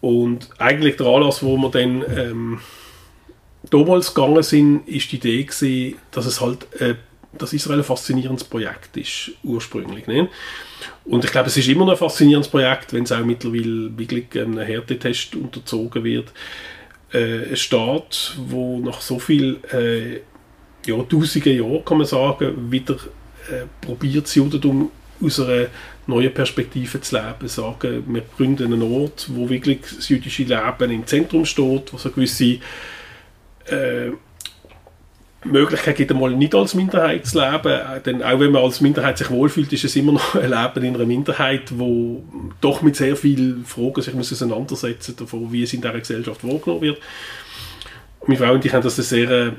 D: Und eigentlich der Anlass, wo wir dann ähm, damals gegangen sind, ist die Idee gewesen, dass es halt äh, dass Israel ein faszinierendes Projekt ist, ursprünglich. Ne? Und ich glaube, es ist immer noch ein faszinierendes Projekt, wenn es auch mittlerweile wirklich einem Härtetest unterzogen wird äh, ein Staat, wo nach so viel äh, ja, tausenden Jahren, kann man sagen, wieder äh, probiert, das Judentum aus einer neuen Perspektive zu leben. Sagen, wir gründen einen Ort, wo wirklich das jüdische Leben im Zentrum steht, wo so gewisse äh, Möglichkeit gibt, einmal nicht als Minderheit zu leben. Denn auch wenn man als Minderheit sich wohlfühlt, ist es immer noch ein Leben in einer Minderheit, wo doch mit sehr vielen Fragen sich muss davon, wie es in dieser Gesellschaft wahrgenommen wird. Meine Frau und ich haben das ein sehr äh,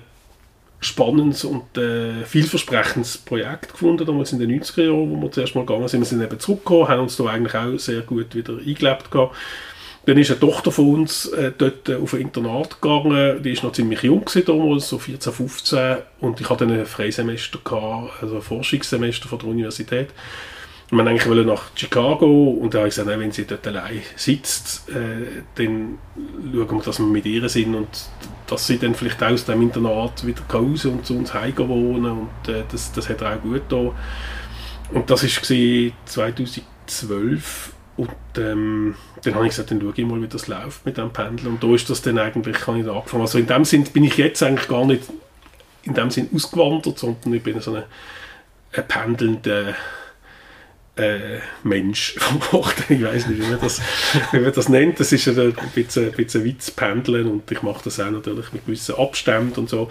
D: spannendes und äh, vielversprechendes Projekt gefunden, damals in den 90er Jahren, wo wir zuerst mal gegangen sind. Wir sind eben zurückgekommen, haben uns da eigentlich auch sehr gut wieder eingelebt gehabt dann ist eine Tochter von uns äh, dort äh, auf ein Internat gegangen. Die ist noch ziemlich jung damals, so 14, 15. Und ich hatte dann ein Freisemester, gehabt, also ein Forschungssemester von der Universität. Und wir eigentlich wollen nach Chicago und da habe ich gesagt, wenn sie dort allein sitzt, äh, dann schauen wir, dass wir mit ihr sind und dass sie dann vielleicht aus dem Internat wieder raus und zu uns heim wohnen und äh, das, das hat er auch gut da. Und das war 2012 und ähm, dann habe ich gesagt, dann schaue ich mal, wie das läuft mit dem Pendel. Und da ist das dann eigentlich, habe ich da angefangen. Also in dem Sinn bin ich jetzt eigentlich gar nicht in dem Sinn ausgewandert, sondern ich bin so ein, pendelnder äh, Mensch Ich weiß nicht, wie man, das, wie man das nennt. Das ist ein bisschen, ein bisschen Witz pendeln und ich mache das auch natürlich mit gewissen Abständen und so.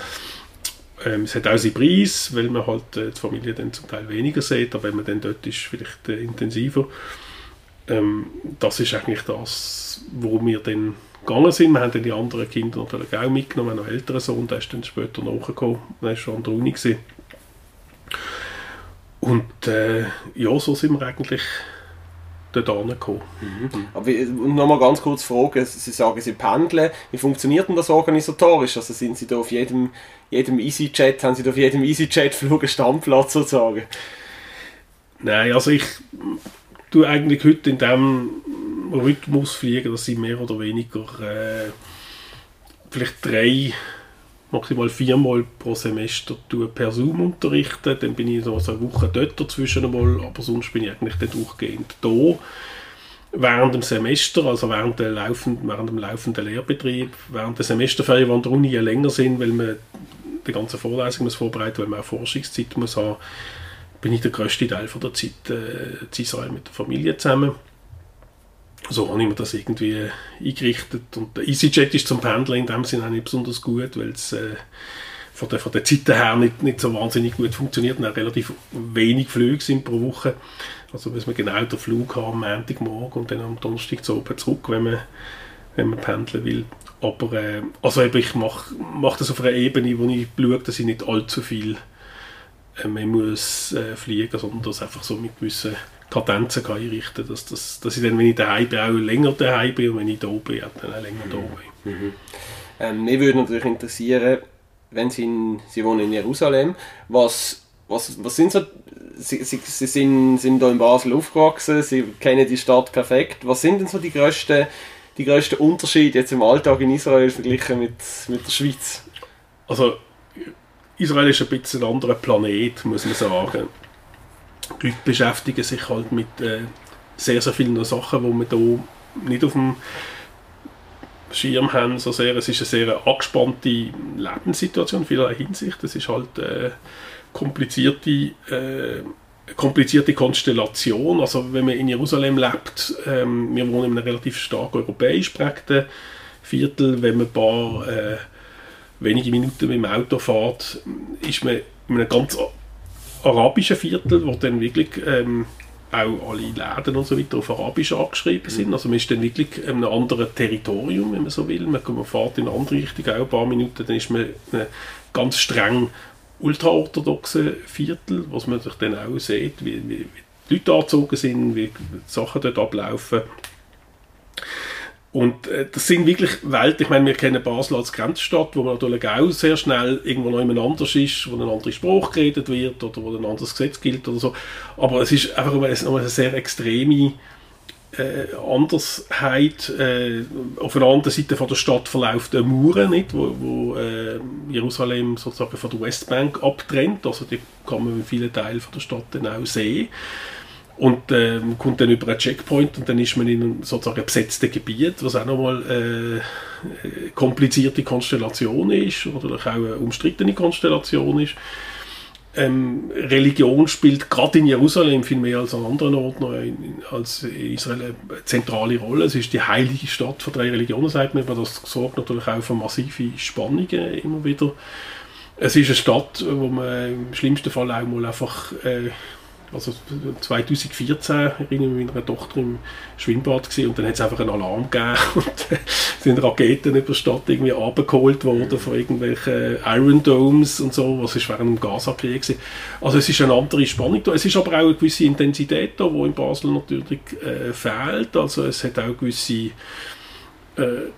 D: Ähm, es hat auch seinen Preis, weil man halt äh, die Familie dann zum Teil weniger sieht, aber wenn man dann dort ist, vielleicht äh, intensiver ähm, das ist eigentlich das, wo wir dann gegangen sind. Wir haben dann die anderen Kinder natürlich auch mitgenommen. Noch einen älteren Sohn, der ist dann später nachgekommen. Der war schon an der Uni. Gewesen. Und äh, ja, so sind wir eigentlich dort angekommen.
A: Mhm. Aber nochmal ganz kurz fragen, Sie sagen, Sie pendeln. Wie funktioniert denn das organisatorisch? Also sind Sie da auf jedem, jedem EasyJet, haben Sie da auf jedem EasyJet-Flug einen Stammplatz sozusagen?
D: Nein, also ich du eigentlich heute in dem Rhythmus fliegen, dass sie mehr oder weniger äh, vielleicht drei, maximal viermal pro Semester per Zoom unterrichten. Dann bin ich so eine Woche dort dazwischen einmal, aber sonst bin ich eigentlich dann durchgehend da. Während dem Semester, also während, der laufenden, während dem laufenden Lehrbetrieb, während der Semesterferien, die Uni ja länger sind, weil man die ganze Vorlesung muss vorbereiten, weil man auch Forschungszeit muss haben, bin ich der größte Teil von der Zeit äh, in Israel mit der Familie zusammen. So habe ich mir das irgendwie eingerichtet. Und der EasyJet ist zum Pendeln in dem Sinne auch nicht besonders gut, weil es äh, von, der, von der Zeit her nicht, nicht so wahnsinnig gut funktioniert und auch relativ wenig Flüge sind pro Woche. Also muss man genau den Flug haben am Montagmorgen und dann am Donnerstag zu oben zurück, wenn man, wenn man pendeln will. Aber äh, also eben, ich mache mach das auf einer Ebene, wo ich schaue, dass ich nicht allzu viel man muss äh, fliegen, sondern das einfach so mit gewissen Kadenzen kann einrichten dass, dass, dass ich dann, wenn ich daheim bin, auch länger daheim bin und wenn ich da bin, dann auch länger da bin.
A: Mhm. Ähm, mich würde natürlich interessieren, wenn Sie, in, Sie wohnen in Jerusalem, was, was, was sind so, Sie, Sie, Sie sind, sind da in Basel aufgewachsen, Sie kennen die Stadt perfekt, was sind denn so die grössten, die grössten Unterschiede jetzt im Alltag in Israel verglichen mit, mit der Schweiz?
D: Also Israel ist ein bisschen ein anderer Planet, muss man sagen. Die Leute beschäftigen sich halt mit äh, sehr, sehr vielen Sachen, die man hier nicht auf dem Schirm haben, so sehr. Es ist eine sehr angespannte Lebenssituation in vielerlei Hinsicht. Es ist halt äh, komplizierte, äh, komplizierte Konstellation. Also wenn man in Jerusalem lebt, ähm, wir wohnen in einem relativ stark europäisch geprägten Viertel, wenn man ein paar äh, wenige Minuten mit dem Auto fährt, ist man in einem ganz arabischen Viertel, wo dann wirklich ähm, auch alle Läden und so weiter auf Arabisch angeschrieben sind. Mhm. Also man ist dann wirklich in einem anderen Territorium, wenn man so will. Man, man fährt in eine andere Richtung auch ein paar Minuten, dann ist man in einem ganz streng ultraorthodoxen Viertel, was man sich dann auch sieht, wie, wie, wie die Leute angezogen sind, wie die Sachen dort ablaufen. Und äh, das sind wirklich Welten, ich meine, wir kennen Basel als Grenzstadt, wo man natürlich auch sehr schnell irgendwo noch jemand anders ist, wo ein anderer Spruch geredet wird oder wo ein anderes Gesetz gilt oder so. Aber es ist einfach eine, eine sehr extreme äh, Andersheit. Äh, auf einer anderen Seite von der Stadt verläuft eine Mauer, nicht, wo, wo äh, Jerusalem sozusagen von der Westbank abtrennt. Also die kann man in vielen Teilen von der Stadt dann auch sehen und ähm, kommt dann über einen Checkpoint und dann ist man in einem sozusagen besetzten Gebiet, was auch nochmal äh, eine komplizierte Konstellation ist oder auch eine umstrittene Konstellation ist. Ähm, Religion spielt gerade in Jerusalem viel mehr als an anderen Orten in, als Israel eine zentrale Rolle. Es ist die heilige Stadt von drei Religionen, sagt man, aber das sorgt natürlich auch für massive Spannungen immer wieder. Es ist eine Stadt, wo man im schlimmsten Fall auch mal einfach äh, also 2014 erinnere ich mit meiner Tochter im Schwimmbad gewesen, und dann hat es einfach einen Alarm gegeben und sind Raketen über die Stadt irgendwie abgeholt worden von irgendwelchen Iron Domes und so, was ist während dem Gaza-Krieg Also es ist eine andere Spannung da. Es ist aber auch eine gewisse Intensität da, die in Basel natürlich äh, fehlt. Also es hat auch gewisse äh,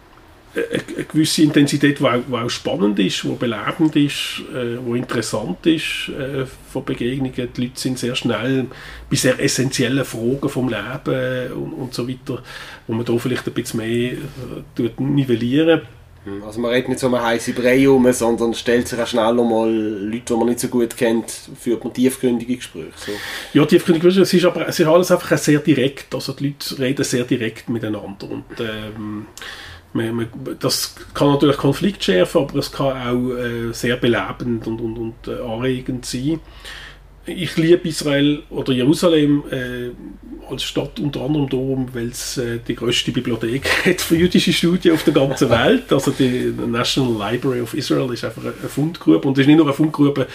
D: eine gewisse Intensität, die auch, die auch spannend ist, die belebend ist, äh, die interessant ist äh, von Begegnungen. Die Leute sind sehr schnell bei sehr essentiellen Fragen vom Leben und, und so weiter, wo man da vielleicht ein bisschen mehr äh, nivellieren
A: hm, also man redet nicht so um eine heiße Brei um, sondern stellt sich auch schnell mal Leute, die man nicht so gut kennt, führt man tiefgründige Gespräche. So.
D: Ja, tiefgründige Gespräche, es ist aber es ist alles einfach sehr direkt, also die Leute reden sehr direkt miteinander und ähm, man, man, das kann natürlich Konflikt schärfen, aber es kann auch äh, sehr belebend und, und, und äh, anregend sein ich liebe Israel oder Jerusalem äh, als Stadt unter anderem darum, weil es äh, die größte Bibliothek hat für jüdische Studien auf der ganzen Welt. Also die National Library of Israel ist einfach eine Fundgrube und es ist nicht nur eine Fundgrube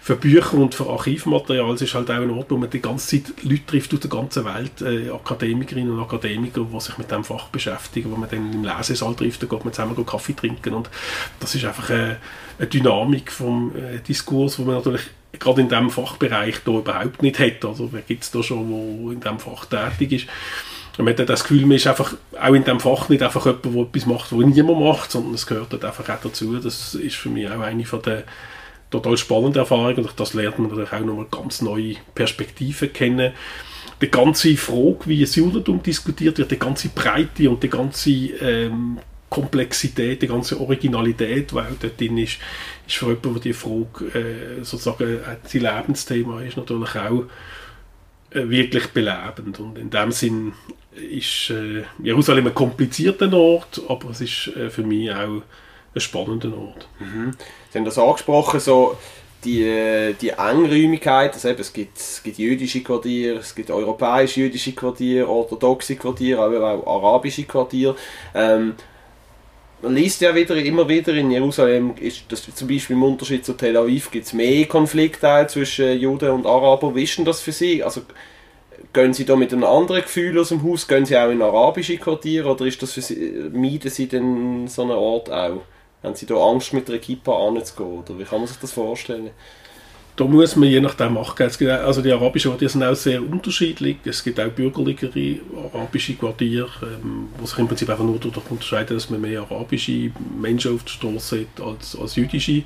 D: für Bücher und für Archivmaterial, es ist halt auch ein Ort, wo man die ganze Zeit Leute trifft aus der ganzen Welt, äh, Akademikerinnen und Akademiker, die sich mit dem Fach beschäftigen, wo man dann im Lesesaal trifft, da geht man zusammen Kaffee trinken und das ist einfach eine, eine Dynamik vom äh, Diskurs, wo man natürlich gerade in diesem Fachbereich da überhaupt nicht hat. Also wer gibt es da schon, der in diesem Fach tätig ist? Und man hat das Gefühl, man ist einfach auch in diesem Fach nicht einfach jemand, der etwas macht, was niemand macht, sondern es gehört halt einfach auch dazu. Das ist für mich auch eine von der total spannenden Erfahrungen und das lernt man natürlich auch nochmal ganz neue Perspektiven kennen. Die ganze Frage, wie das Judentum diskutiert wird, die ganze Breite und die ganze ähm, Komplexität, die ganze Originalität, die auch dort drin ist, ist für jemanden, der die Frage äh, sozusagen sein Lebensthema ist, natürlich auch äh, wirklich belebend. Und in dem Sinn ist äh, Jerusalem ein komplizierter Ort, aber es ist äh, für mich auch ein spannender Ort.
A: Mhm. Sie haben das angesprochen, so die, äh, die Engräumigkeit, also eben, es, gibt, es gibt jüdische Quartiere, es gibt europäische jüdische Quartiere, orthodoxe Quartiere, aber auch arabische Quartiere. Ähm, man liest ja wieder, immer wieder in Jerusalem, ist das zum Beispiel im Unterschied zu Tel Aviv gibt es mehr Konflikte zwischen Juden und ist denn das für Sie? Also, gehen Sie da mit einem anderen Gefühl aus dem Haus? Gehen Sie auch in arabische Quartiere oder ist das für Sie, meiden Sie denn so einen Ort auch? Haben Sie da Angst, mit der Kippa anzugehen? Oder wie kann man sich das vorstellen?
D: Da muss man je nachdem machen. Also die arabischen Quartiere sind auch sehr unterschiedlich. Es gibt auch bürgerlichere arabische Quartiere, ähm, wo sich im Prinzip einfach nur dadurch unterscheiden, dass man mehr arabische Menschen auf der Straße hat als, als jüdische.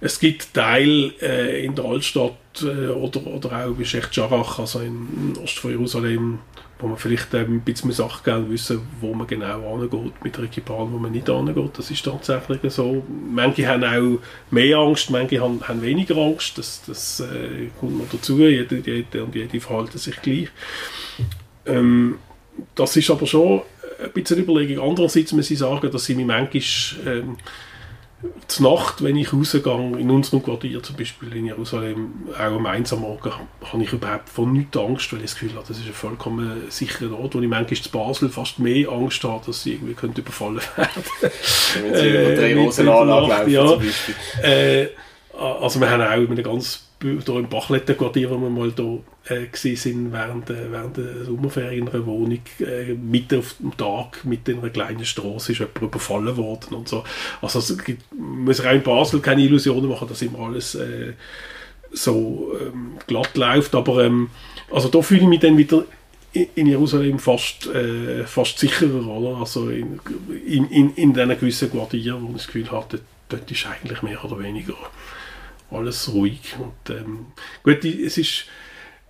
D: Es gibt Teile äh, in der Altstadt äh, oder, oder auch bei Sheikh Jarrah, also im Osten von Jerusalem, wo man vielleicht ähm, ein bisschen Sachen wissen wo man genau angeht mit der Equipage, wo man nicht angeht. Das ist tatsächlich so. Manche haben auch mehr Angst, manche haben, haben weniger Angst. Das, das äh, kommt noch dazu. Jede, jede und jede verhalten sich gleich. Ähm, das ist aber schon ein bisschen Überlegung. Andererseits muss ich sagen, dass ich mich manchmal ähm, zur Nacht, wenn ich rausgehe, in unserem Quartier zum Beispiel in Jerusalem, auch am Eins am Morgen, habe ich überhaupt von nichts Angst, weil ich das Gefühl habe, das ist ein vollkommen sicherer Ort, wo ich manchmal zu Basel fast mehr Angst habe, dass sie irgendwie könnte überfallen werden
A: Wenn sie über drei Rosen anlaufen
D: ja.
A: zum Beispiel.
D: Äh, also wir haben auch in einem ganz hier im Bachlettenquartier, wo wir mal da äh, sind während, der- während der Sommerferien in einer Wohnung, äh, mitten auf dem Tag, mitten in einer kleinen Straße ist jemand überfallen worden und so. Also es gibt, muss auch in Basel keine Illusionen machen, dass immer alles äh, so ähm, glatt läuft, aber ähm, also da fühle ich mich dann wieder in Jerusalem fast, äh, fast sicherer, oder? Also in, in, in, diesen gewissen Quartieren, wo ich das Gefühl dort, dort ist eigentlich mehr oder weniger alles ruhig. Und, ähm, gut, es ist,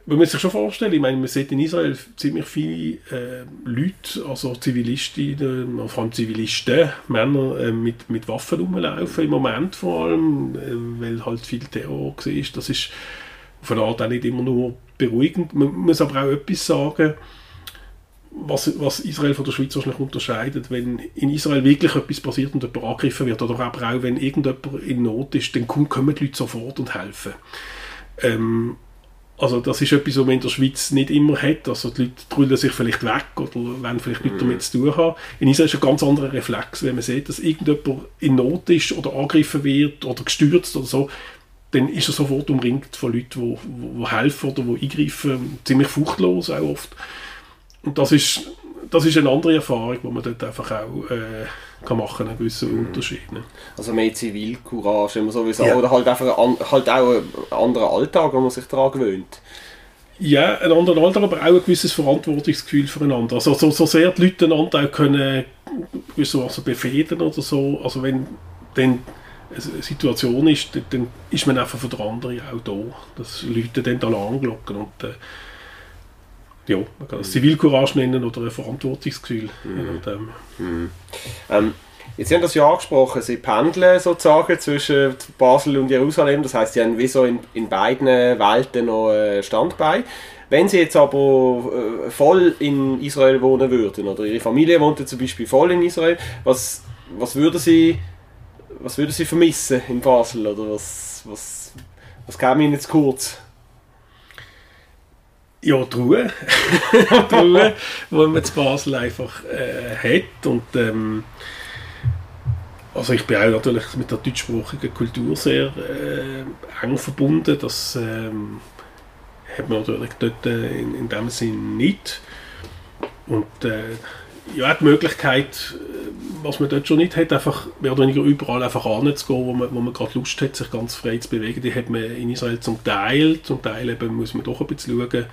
D: man muss sich schon vorstellen, ich meine, man sieht in Israel ziemlich viele äh, Leute, also Zivilistinnen, vor allem Zivilisten, Männer äh, mit, mit Waffen rumlaufen, im Moment vor allem, äh, weil halt viel Terror war. Das ist auf eine Art auch nicht immer nur beruhigend. Man muss aber auch etwas sagen, was, was Israel von der Schweiz wahrscheinlich unterscheidet, wenn in Israel wirklich etwas passiert und jemand angegriffen wird, oder aber auch wenn irgendjemand in Not ist, dann kommen die Leute sofort und helfen. Ähm, also das ist etwas, was man in der Schweiz nicht immer hat. Also die Leute drüllen sich vielleicht weg oder wollen vielleicht nichts damit zu tun haben. In Israel ist ein ganz anderer Reflex, wenn man sieht, dass irgendjemand in Not ist oder angegriffen wird oder gestürzt oder so, dann ist er sofort umringt von Leuten, die, die, die helfen oder die eingreifen. Ziemlich furchtlos auch oft. Und das ist, das ist eine andere Erfahrung, die man dort einfach auch äh, kann machen, einen gewissen Unterschied. Ne?
A: Also mehr Zivilcourage, so will sagen.
D: Ja.
A: Oder halt einfach ein, an- halt auch ein anderer Alltag, wo man sich daran gewöhnt.
D: Ja, ein anderer Alter, aber auch ein gewisses Verantwortungsgefühl füreinander. Also so, so sehr die Leute einander auch können gewissermaßen befehden oder so, also wenn dann eine Situation ist, dann- ist man einfach für den anderen auch da. Das läutet dann die Alarmglocken und äh, ja, man kann es Zivilcourage nennen oder ein Verantwortungsgefühl. je nachdem.
A: Ähm, jetzt haben das ja angesprochen, sie pendeln sozusagen zwischen Basel und Jerusalem, das heißt, sie haben wie so in, in beiden Welten noch äh, Standbein. Wenn sie jetzt aber äh, voll in Israel wohnen würden, oder ihre Familie wohnt zum Beispiel voll in Israel, was, was würden sie was würden sie vermissen in Basel, oder was, was, was käme ihnen zu kurz?
D: Ja, die Ruhe. die Ruhe, die man zu Basel einfach äh, hat. Und, ähm, also ich bin auch natürlich mit der deutschsprachigen Kultur sehr äh, eng verbunden. Das ähm, hat man natürlich dort äh, in, in dem Sinn nicht. Und äh, ja, die Möglichkeit, äh, was man dort schon nicht hat, einfach mehr oder weniger überall einfach anzugehen, wo man, wo man gerade Lust hat, sich ganz frei zu bewegen, die hat man in Israel zum Teil. Zum Teil eben muss man doch ein bisschen schauen,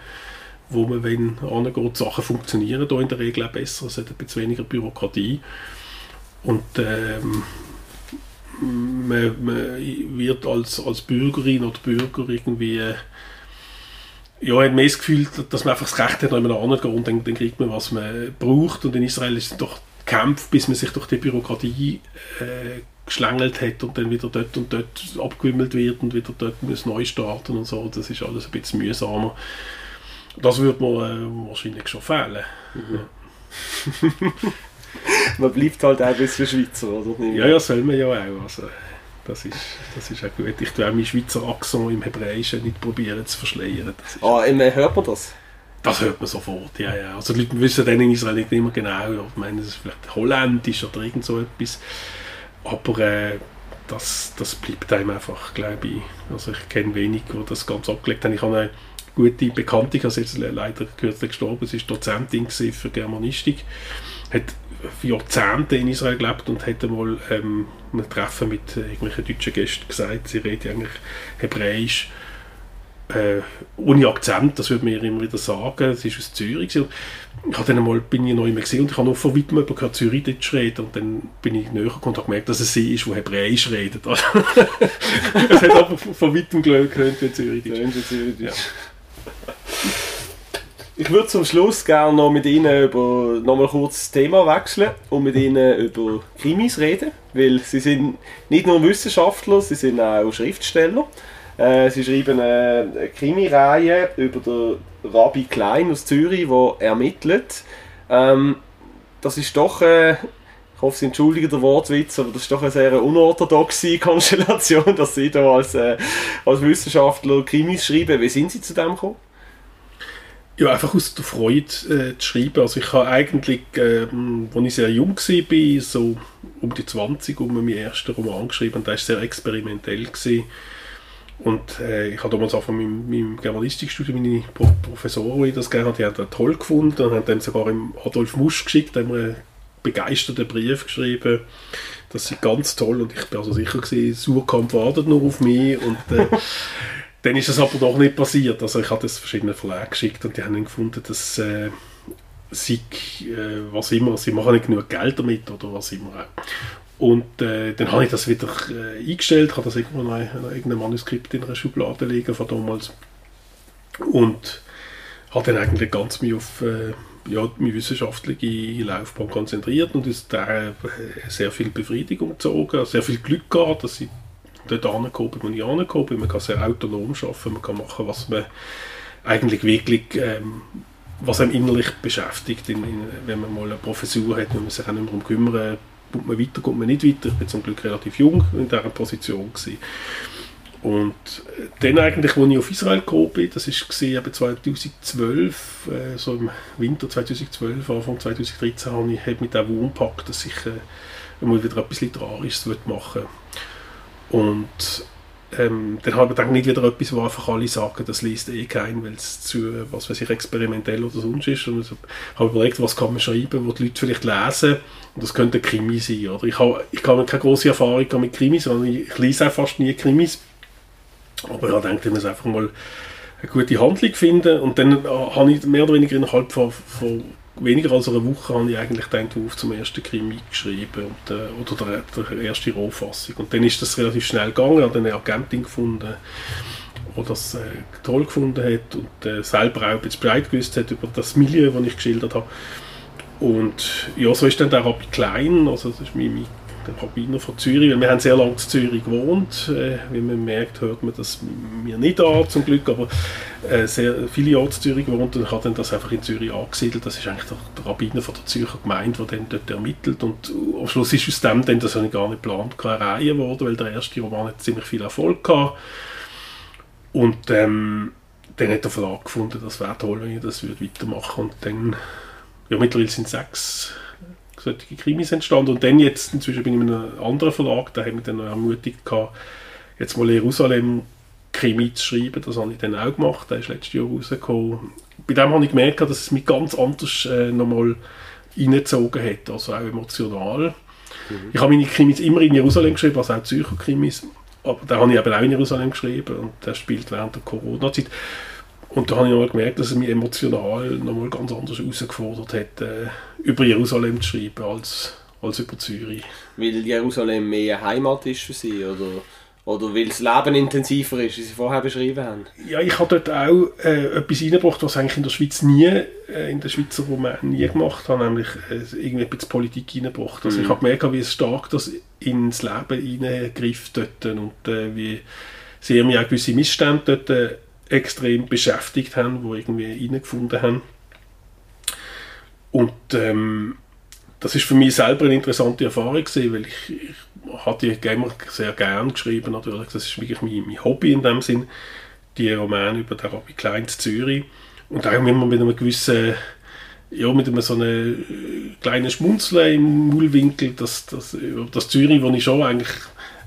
D: wo man, wenn angeht, Sachen funktionieren da in der Regel auch besser, es hat ein bisschen weniger Bürokratie. Und ähm, man, man wird als, als Bürgerin oder Bürger irgendwie äh, ja, hat mehr das Gefühl, dass man einfach das Recht hat, wenn man angeht und dann, dann kriegt man, was man braucht. Und in Israel ist es doch Kampf, bis man sich durch die Bürokratie äh, geschlängelt hat und dann wieder dort und dort abgewimmelt wird und wieder dort muss neu starten und so. Das ist alles ein bisschen mühsamer. Das würde mir äh, wahrscheinlich schon fehlen.
A: Man bleibt halt auch ein bisschen Schweizer, oder?
D: Ja, ja, soll man ja auch. Also, das, ist, das ist auch gut. Ich tue auch meinen Schweizer Akzent im Hebräischen nicht probieren zu verschleiern. Ist,
A: Ah, immer hört man das?
D: das hört man sofort, ja, ja. Also die Leute wissen dann in Israel nicht immer genau, ich meine, das ist vielleicht holländisch oder irgend so etwas. Aber äh, das, das bleibt einem einfach, glaube ich. Also ich kenne wenig, die das ganz abgelegt haben. Ich habe eine gute Bekannte, die jetzt leider kürzlich gestorben ist, ist Dozentin für Germanistik. Hat Jahrzehnte in Israel gelebt und hat einmal ähm, einem Treffen mit äh, irgendwelchen deutschen Gästen gesagt, sie redet eigentlich Hebräisch äh, ohne Akzent, das würde man ihr immer wieder sagen. Sie ist aus Zürich. Ich habe dann einmal, bin ich noch immer gesehen und ich habe noch von weitem jemanden gehört, Zürichdeutsch reden und dann bin ich näher gekommen und habe gemerkt, dass es sie ist, die Hebräisch redet. es hat aber von weitem gehört wie Zürichdeutsch. Ja.
A: Ich würde zum Schluss gerne noch mit Ihnen über noch mal kurz das Thema wechseln und mit Ihnen über Krimis reden, weil Sie sind nicht nur Wissenschaftler, Sie sind auch Schriftsteller. Äh, Sie schreiben eine Krimireihe über den Rabbi Klein aus Zürich, der ermittelt. Ähm, das ist doch, äh, ich hoffe, Sie entschuldigen den Wortwitz, aber das ist doch eine sehr unorthodoxe Konstellation, dass Sie da als, äh, als Wissenschaftler Krimis schreiben. Wie sind Sie zu dem gekommen?
D: Ja, einfach aus der Freude äh, zu schreiben. Also ich habe eigentlich, ähm, als ich sehr jung war, so um die 20, um meinen ersten Roman geschrieben und der war sehr experimentell. Gewesen. Und äh, ich habe damals auch von meinem, meinem Germanistikstudium meine Pro Professoren, die das gerne hat, die haben das toll gefunden und haben dann sogar im Adolf Musch geschickt, einen begeisterten Brief geschrieben. Das ist ganz toll und ich bin also sicher gewesen, Surkamp wartet nur auf mich und äh, dann ist es aber doch nicht passiert. Also ich habe das verschiedene Verlage geschickt und die haben dann gefunden, dass äh, sie, äh, was immer, sie machen nicht genug Geld damit oder was immer. Und äh, dann habe ich das wieder äh, eingestellt, habe das irgendwo in, in irgendein Manuskript in einer Schublade liegen von damals und habe dann eigentlich ganz mich auf äh, ja, meine wissenschaftliche Laufbahn konzentriert und aus der äh, sehr viel Befriedigung gezogen, sehr viel Glück gehabt, dass ich dort angekommen bin, wo ich angekommen bin. Man kann sehr autonom arbeiten, man kann machen, was man eigentlich wirklich ähm, was einem innerlich beschäftigt, in, in, wenn man mal eine Professur hat, wenn man sich auch nicht mehr darum kümmern kommt man weiter, kommt man nicht weiter. Ich bin zum Glück relativ jung in dieser Position. Gewesen. Und äh, dann eigentlich, als ich auf Israel gekommen bin, das war eben 2012, äh, so im Winter 2012, Anfang 2013, habe ich mit dem Wurm dass ich äh, mal wieder etwas Literarisches machen will. Und ähm, dann habe ich gedacht, nicht wieder etwas, wo einfach alle sagen, das liest eh kein, weil es zu, was weiß ich, experimentell oder sonst ist. Und ich habe überlegt, was kann man schreiben, wo die Leute vielleicht lesen. Und das könnte ein Krimi sein. Oder? Ich, habe, ich habe keine große Erfahrung mit Krimis, sondern ich, ich lese auch fast nie Krimis. Aber ich denke, ich muss einfach mal eine gute Handlung finden. Und dann äh, habe ich mehr oder weniger innerhalb von, von weniger als eine Woche habe ich eigentlich den Entwurf zum ersten Krimi geschrieben und, äh, oder der, der, erste Rohfassung. Und dann ist das relativ schnell gegangen, habe eine Agentin gefunden, die das äh, toll gefunden hat und äh, selber auch ein bisschen Bescheid gewusst hat über das Milieu, das ich geschildert habe. Und ja, so ist dann der Rabbi Klein, also das ist mein, mein der Rabbiner von Zürich, weil wir haben sehr lange in Zürich gewohnt. Äh, wie man merkt, hört man das mir nicht an, zum Glück, aber äh, sehr viele Jahre in Zürich gewohnt und hat dann das einfach in Zürich angesiedelt. Das ist eigentlich der, der Rabbiner von der Zürcher Gemeinde, der dann dort ermittelt und am Schluss ist aus dem dann, das habe ich gar nicht geplant, keine Reihe geworden, weil der erste Roman hat ziemlich viel Erfolg gehabt. Und ähm, dann hat der Verlag gefunden, das wäre toll, wenn ich das würde weitermachen und dann, ja mittlerweile sind sechs solche Krimis entstanden. Und dann jetzt, inzwischen bin ich in einem anderen Verlag, da haben wir dann ermutigt gehabt, jetzt mal Jerusalem Krimi zu schreiben. Das habe ich dann auch gemacht, der ist letztes Jahr rausgekommen. Bei dem habe ich gemerkt, dass es mich ganz anders äh, nochmal reingezogen hat, also auch emotional. Mhm. Ich habe meine Krimis immer in Jerusalem geschrieben, also auch Zürcher Krimis, aber da habe ich eben auch in Jerusalem geschrieben und der spielt während der Corona-Zeit. Und da habe ich mal gemerkt, dass es mich emotional nochmal ganz anders herausgefordert hat, äh, über Jerusalem zu schreiben als, als über Zürich.
A: Weil Jerusalem mehr Heimat ist für Sie oder, oder weil das Leben intensiver ist, wie Sie vorher beschrieben haben?
D: Ja, ich habe dort auch äh, etwas reingebracht, was eigentlich in der Schweiz nie, äh, in der Schweizer Roman nie gemacht habe, nämlich äh, irgendwie etwas Politik reingebracht. Also mhm. ich habe gemerkt, wie stark das ins Leben hineingreift dort und äh, wie sehr mir auch gewisse Missstände dort äh, extrem beschäftigt haben, wo irgendwie reingefunden haben. Und ähm, das ist für mich selber eine interessante Erfahrung gewesen, weil ich, ich hatte die Gamer sehr gern geschrieben natürlich. Das ist wirklich mein, mein Hobby in dem Sinn, die Romane über den Rabbi Klein zu Zürich und auch immer mit einem gewissen ja, mit einem so einem kleinen Schmunzeln im Mullwinkel, dass das, das Zürich, wo ich schon eigentlich,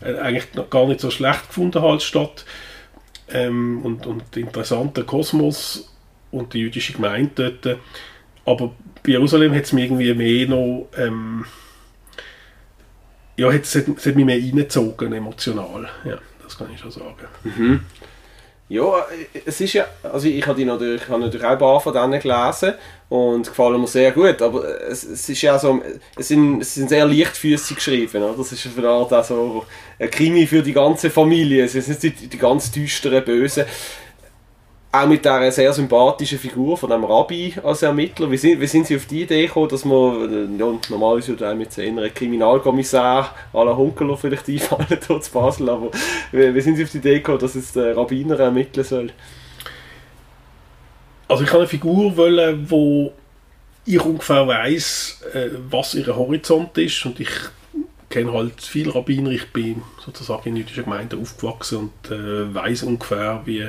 D: äh, eigentlich gar nicht so schlecht gefunden habe als Stadt, ähm, und, und interessanter Kosmos und die jüdische Gemeinde dort. Aber bei Jerusalem hat es mich irgendwie mehr noch, ähm, ja, hat, es, es hat mich mehr reingezogen, emotional. Ja, das kann ich schon sagen.
A: Mhm. Ja, es ist ja, also ich habe natürlich, ich habe natürlich auch ein paar von denen gelesen und gefallen mir sehr gut, aber es, es ist ja so, es sind, es sind sehr leichtfüßig geschrieben, oder? das ist eine Art auch so ein Krimi für die ganze Familie, es sind nicht die, die ganz düsteren Bösen auch mit dieser sehr sympathischen Figur von dem Rabbi als Ermittler. Wie sind, wie sind Sie auf die Idee gekommen, dass man, ja, normalerweise würde einem jetzt einen Kriminalkommissar à la Hunkeler vielleicht einfallen dort zu Basel, aber wie, wie, sind Sie auf die Idee gekommen, dass es der Rabbiner ermitteln soll?
D: Also ich habe eine Figur wollen, wo ich ungefähr weiß, äh, was ihr Horizont ist und ich kenne halt viele Rabbiner, ich bin sozusagen in jüdischen Gemeinden aufgewachsen und äh, weiß ungefähr, wie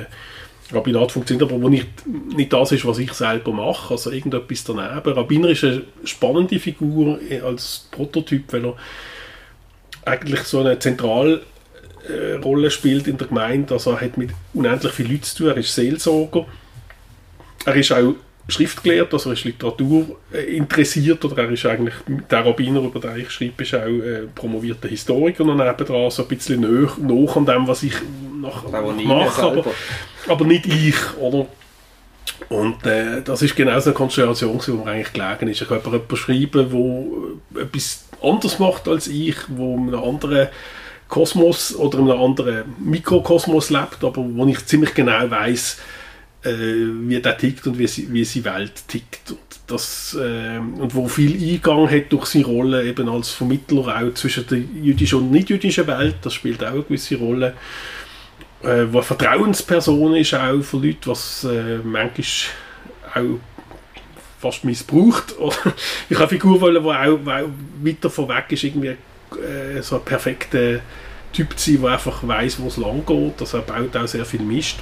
D: Rabbinat funktioniert, aber nicht, nicht das ist, was ich selber mache, also irgendetwas daneben. Rabbiner ist eine spannende Figur als Prototyp, weil er eigentlich so eine zentrale äh, Rolle spielt in der Gemeinde, also er hat mit unendlich viel Leuten zu tun, er ist Seelsorger, er ist auch Schriftgelehrt, also er ist Literatur äh, interessiert oder er ist eigentlich, der Rabbiner, über den ich schreibe, ist auch äh, promovierter Historiker und nebendran so ein bisschen nach, nach an dem, was ich nach, mache, aber, aber nicht ich, oder? Und äh, das ist genau so eine Konstellation, wo mir eigentlich gelegen ist. Ich habe jemanden schreiben, der etwas anders macht als ich, wo in einem anderen Kosmos oder in einem anderen Mikrokosmos lebt, aber wo ich ziemlich genau weiß, äh, wie der tickt und wie, sie, wie seine Welt tickt. Und, das, äh, und wo viel Eingang hat durch seine Rolle eben als Vermittler auch zwischen der jüdischen und nicht-jüdischen Welt, das spielt auch eine gewisse Rolle. Äh, wo eine Vertrauensperson ist auch für Leute, was äh, manchmal auch fast missbraucht. ich habe eine Figur wollen, die auch, auch weiter vorweg ist, irgendwie äh, so ein perfekter Typ zu sein, der einfach weiß, wo es lang geht. Also er baut auch sehr viel Mist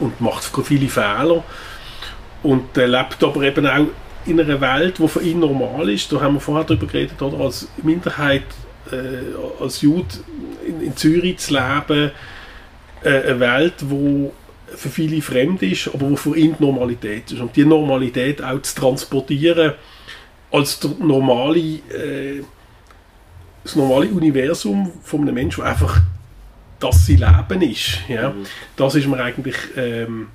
D: und macht viele Fehler und äh, lebt aber eben auch in einer Welt, die für ihn normal ist. Da haben wir vorher darüber geredet, oder? als Minderheit, äh, als Jude in, in, Zürich zu leben, äh, eine Welt, die für viele fremd ist, aber wo für ihn die Normalität ist. Und die Normalität auch zu transportieren als normale, äh, das normale Universum von einem Menschen, der einfach dass sie Leben ist. Ja? Mhm. Das ist mir eigentlich, ähm,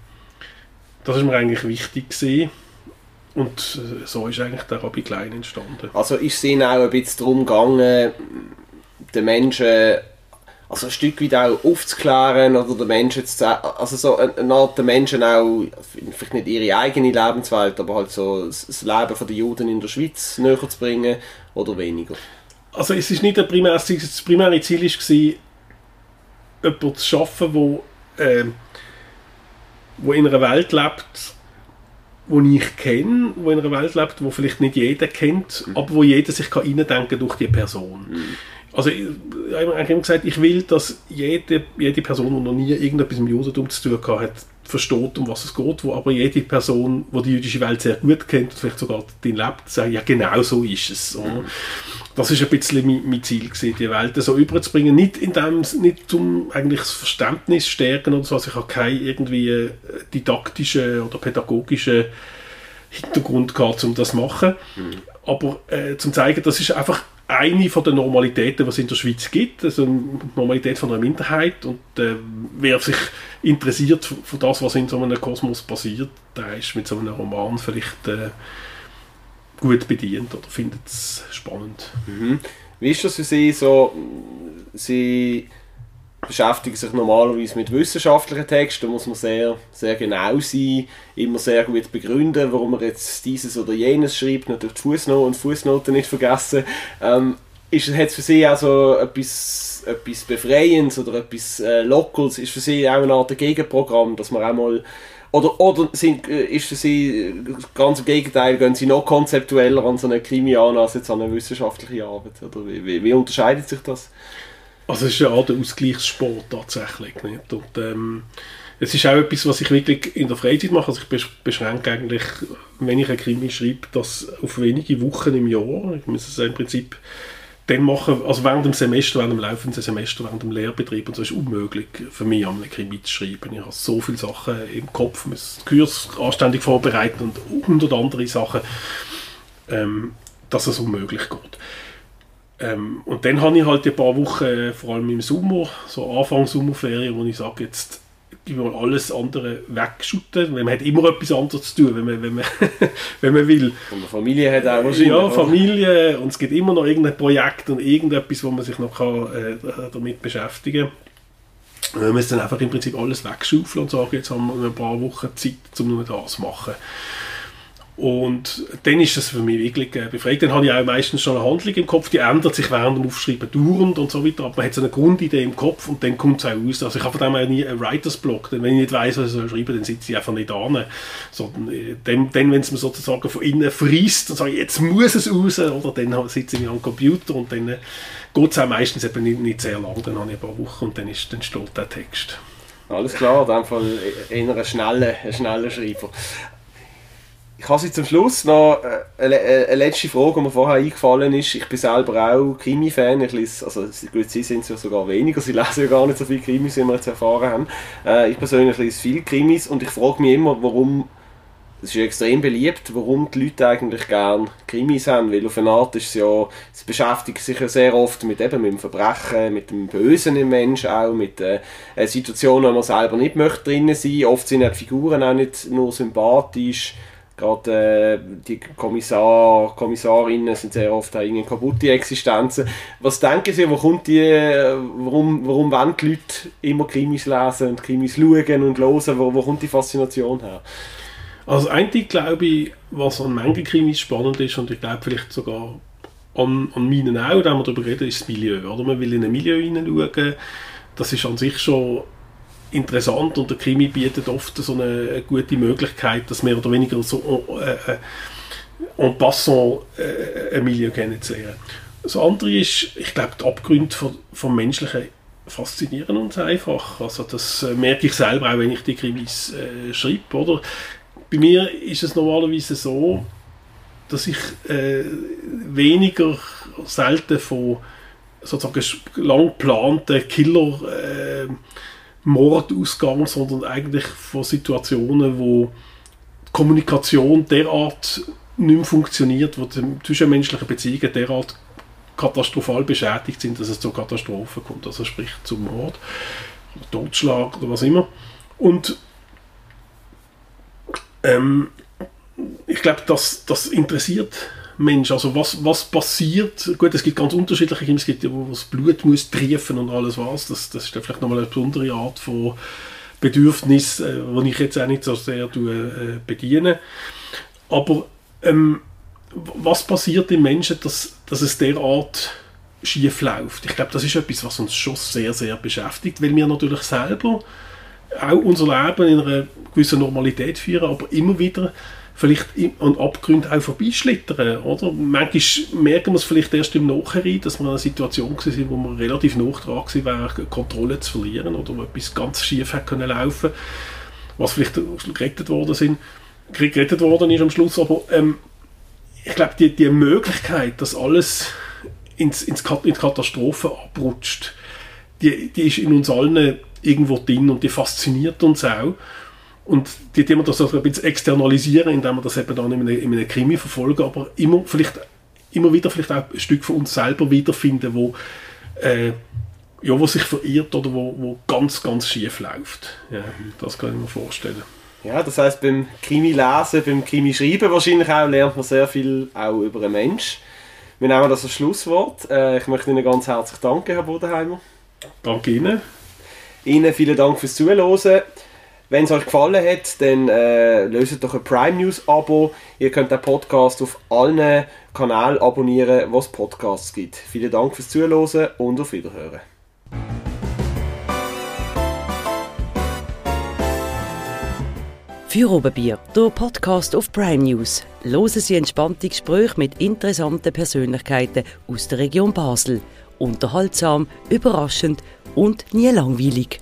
D: das ist mir eigentlich wichtig gewesen. Und so ist eigentlich der Rabbi Klein entstanden.
A: Also ist es ihnen auch ein bisschen darum gegangen, den Menschen also ein Stück weit auch aufzuklären oder den Menschen zu also so eine Art den Menschen auch, vielleicht nicht ihre eigene Lebenswelt, aber halt so das Leben der Juden in der Schweiz näher zu bringen oder weniger?
D: Also es ist nicht der primäre, das primäre Ziel war, jemanden zu schaffen, wo, äh, wo in einer Welt lebt, wo ich kenne, wo in einer Welt lebt, wo vielleicht nicht jeder kennt, mhm. aber wo jeder sich kann reindenken durch die Person. Mhm. Also ich, ich habe immer gesagt, ich will, dass jede, jede Person, die noch nie irgendetwas mit Judentum zu tun hat, versteht, um was es geht, wo aber jede Person, die die jüdische Welt sehr gut kennt, vielleicht sogar den lebt, sagt, ja genau so ist es. Mhm das ist ein bisschen mein, mein Ziel gewesen, die Welt so überzubringen. Nicht in dem, nicht zum eigentlich das Verständnis stärken oder so. Also ich habe keinen irgendwie äh, didaktischen oder pädagogischen Hintergrund gehabt, um das zu machen. Mhm. Aber äh, zum zeigen, das ist einfach eine von den Normalitäten, die es in der Schweiz gibt, also eine Normalität von einer Minderheit und äh, wer sich interessiert für das, was in so einem Kosmos passiert, der ist mit so einem Roman vielleicht äh, gut bedient oder findet es spannend.
A: Mhm. Wie ist das für Sie so? Sie beschäftigen sich normalerweise mit wissenschaftlichen Texten, da muss man sehr, sehr genau sein, immer sehr gut begründen, warum man jetzt dieses oder jenes schreibt, natürlich die Fußnoten und Fußnoten nicht vergessen. Ähm, ist, hat es für Sie auch etwas, etwas Befreiendes oder etwas äh, Locals? Ist für Sie auch eine Art Gegenprogramm, dass man auch mal oder, oder sind, äh, ist Sie ganz im Gegenteil, gehen Sie noch konzeptueller an so eine Krimi an als jetzt an eine wissenschaftliche Arbeit? Oder wie, wie, wie unterscheidet sich das?
D: Also es ist ja auch der Ausgleichssport tatsächlich. Nicht? Und, ähm, es ist auch etwas, was ich wirklich in der Freizeit mache. Also ich beschränke eigentlich, wenn ich ein Krimi schreibe, das auf wenige Wochen im Jahr. Ich muss es im Prinzip dann machen, also während dem Semester, während dem laufenden Semester, während dem Lehrbetrieb und so ist unmöglich für mich, am Krimi zu schreiben. Ich habe so viele Sachen im Kopf, muss Kurs anständig vorbereiten und hundert andere Sachen, ähm, dass es unmöglich geht. Ähm, und dann habe ich halt ein paar Wochen, vor allem im Sommer, so Anfang Sommerferien, wo ich sage, jetzt ich will alles andere wegschütten. Man hat immer etwas anderes zu tun, wenn man, wenn man, wenn man will.
A: Und die Familie hat auch
D: wahrscheinlich. Ja, Familie. Und es gibt immer noch irgendein Projekt und irgendetwas, wo man sich noch kann, äh, damit beschäftigen kann. Wir müssen dann einfach im Prinzip alles wegschaufeln und sagen, jetzt haben wir ein paar Wochen Zeit, um nur das zu machen. Und dann ist das für mich wirklich äh. Dann habe ich auch meistens schon eine Handlung im Kopf, die ändert sich während dem Aufschreiben dauernd und so weiter. Aber man hat so eine Grundidee im Kopf und dann kommt es auch raus. Also ich habe von dem auch nie einen Writers Block. Denn wenn ich nicht weiß, was ich soll dann sitze ich einfach nicht an. Sondern äh, dann, dann wenn es mir sozusagen von innen frisst, dann sage jetzt muss es raus. Oder dann sitze ich am Computer und dann äh, geht es auch meistens eben nicht, nicht sehr lang. Dann habe ich ein paar Wochen und dann, ist, dann steht der Text.
A: Alles klar, in dem Fall eher ein schneller, ein schneller Schreiber. Habe zum Schluss noch äh, eine, letzte Frage, die mir vorher eingefallen ist. Ich bin selber auch Krimi-Fan. Ich lese, also gut, Sie sind es ja sogar weniger, Sie lesen ja gar nicht so viele Krimis, wie wir jetzt erfahren haben. Äh, ich persönlich lese viele Krimis und ich frage mich immer, warum, es ist ja extrem beliebt, warum die Leute eigentlich gerne Krimis haben, weil auf eine Art ist es ja, es beschäftigt sich ja sehr oft mit, eben, mit dem Verbrechen, mit dem Bösen im Menschen auch, mit äh, Situationen, wo man selber nicht möchte drinnen sein. Oft sind ja die Figuren auch nicht nur sympathisch, Gerade äh, die Kommissar, Kommissarinnen sind sehr oft irgendwie kaputte Existenzen. Was denken Sie, wo kommt die, warum, warum wollen die Leute immer Krimis lesen und Krimis schauen und hören? Wo, wo kommt die Faszination her?
D: Also eigentlich glaube ich, was an manchen Krimis spannend ist und ich glaube vielleicht sogar an, an meinen auch, da wir darüber reden, ist das Milieu. Oder? Man will in ein Milieu hineinschauen. Das ist an sich schon interessant und der Krimi bietet oft so eine gute Möglichkeit, dass mehr oder weniger so äh, äh en passant äh, ein Milieu kennenzulernen. Das andere ist, ich glaube, die Abgründe vom, vom Menschlichen faszinieren uns einfach. Also das äh, merke ich selber auch, wenn ich die Krimis äh, schreibe. Oder? Bei mir ist es normalerweise so, dass ich äh, weniger selten von sozusagen lang geplanten Killer äh, Mordausgang, sondern eigentlich von Situationen, wo Kommunikation derart nicht mehr funktioniert, wo die zwischenmenschlichen Beziehungen derart katastrophal beschädigt sind, dass es zu Katastrophen kommt, also sprich zum Mord, Totschlag oder was immer. Und ähm, ich glaube, das, das interessiert Mensch? Also was, was passiert? Gut, es gibt ganz unterschiedliche Kinder. Es gibt ja, wo das Blut muss triefen und alles was. Das, das ist vielleicht nochmal eine besondere Art von Bedürfnis, äh, die ich jetzt auch nicht so sehr äh, bediene. Aber ähm, was passiert im Menschen, dass, dass es derart schief läuft? Ich glaube, das ist etwas, was uns schon sehr, sehr beschäftigt, weil wir natürlich selber auch unser Leben in einer gewissen Normalität führen, aber immer wieder vielleicht an Abgründen auch vorbeischlittern, oder? Manchmal merken wir es vielleicht erst im Nachhinein, dass wir in einer Situation waren, wo wir relativ nah dran waren, Kontrolle zu verlieren oder wo etwas ganz schief hätte können laufen was vielleicht gerettet worden sind, gerettet worden ist am Schluss, aber ähm, ich glaube, die, die Möglichkeit, dass alles ins, ins in die Katastrophe abrutscht, die, die ist in uns allen irgendwo drin und die fasziniert uns auch. Und die, wir das also ein bisschen externalisieren, indem wir das eben dann in einem, in einem Krimi verfolgen, aber immer, vielleicht, immer wieder vielleicht auch ein Stück von uns selber wiederfinden, wo, äh, ja, wo sich verirrt oder wo, wo ganz, ganz schief läuft. Ja, das kann ich mir vorstellen.
A: Ja, das heißt beim Krimi lesen, beim Krimi schreiben wahrscheinlich auch lernt man sehr viel auch über einen Mensch. Wir nehmen das als Schlusswort. Äh, ich möchte Ihnen ganz herzlich danken, Herr Bodenheimer.
D: Danke Ihnen.
A: Ihnen vielen Dank fürs Zuhören. Wenn es euch gefallen hat, dann äh, löst doch ein Prime News Abo. Ihr könnt den Podcast auf allen Kanälen abonnieren, wo es Podcasts gibt. Vielen Dank fürs Zuhören und auf Wiederhören.
B: Für Oberbier, der Podcast auf Prime News. Hören Sie entspannte Gespräche mit interessanten Persönlichkeiten aus der Region Basel. Unterhaltsam, überraschend und nie langweilig.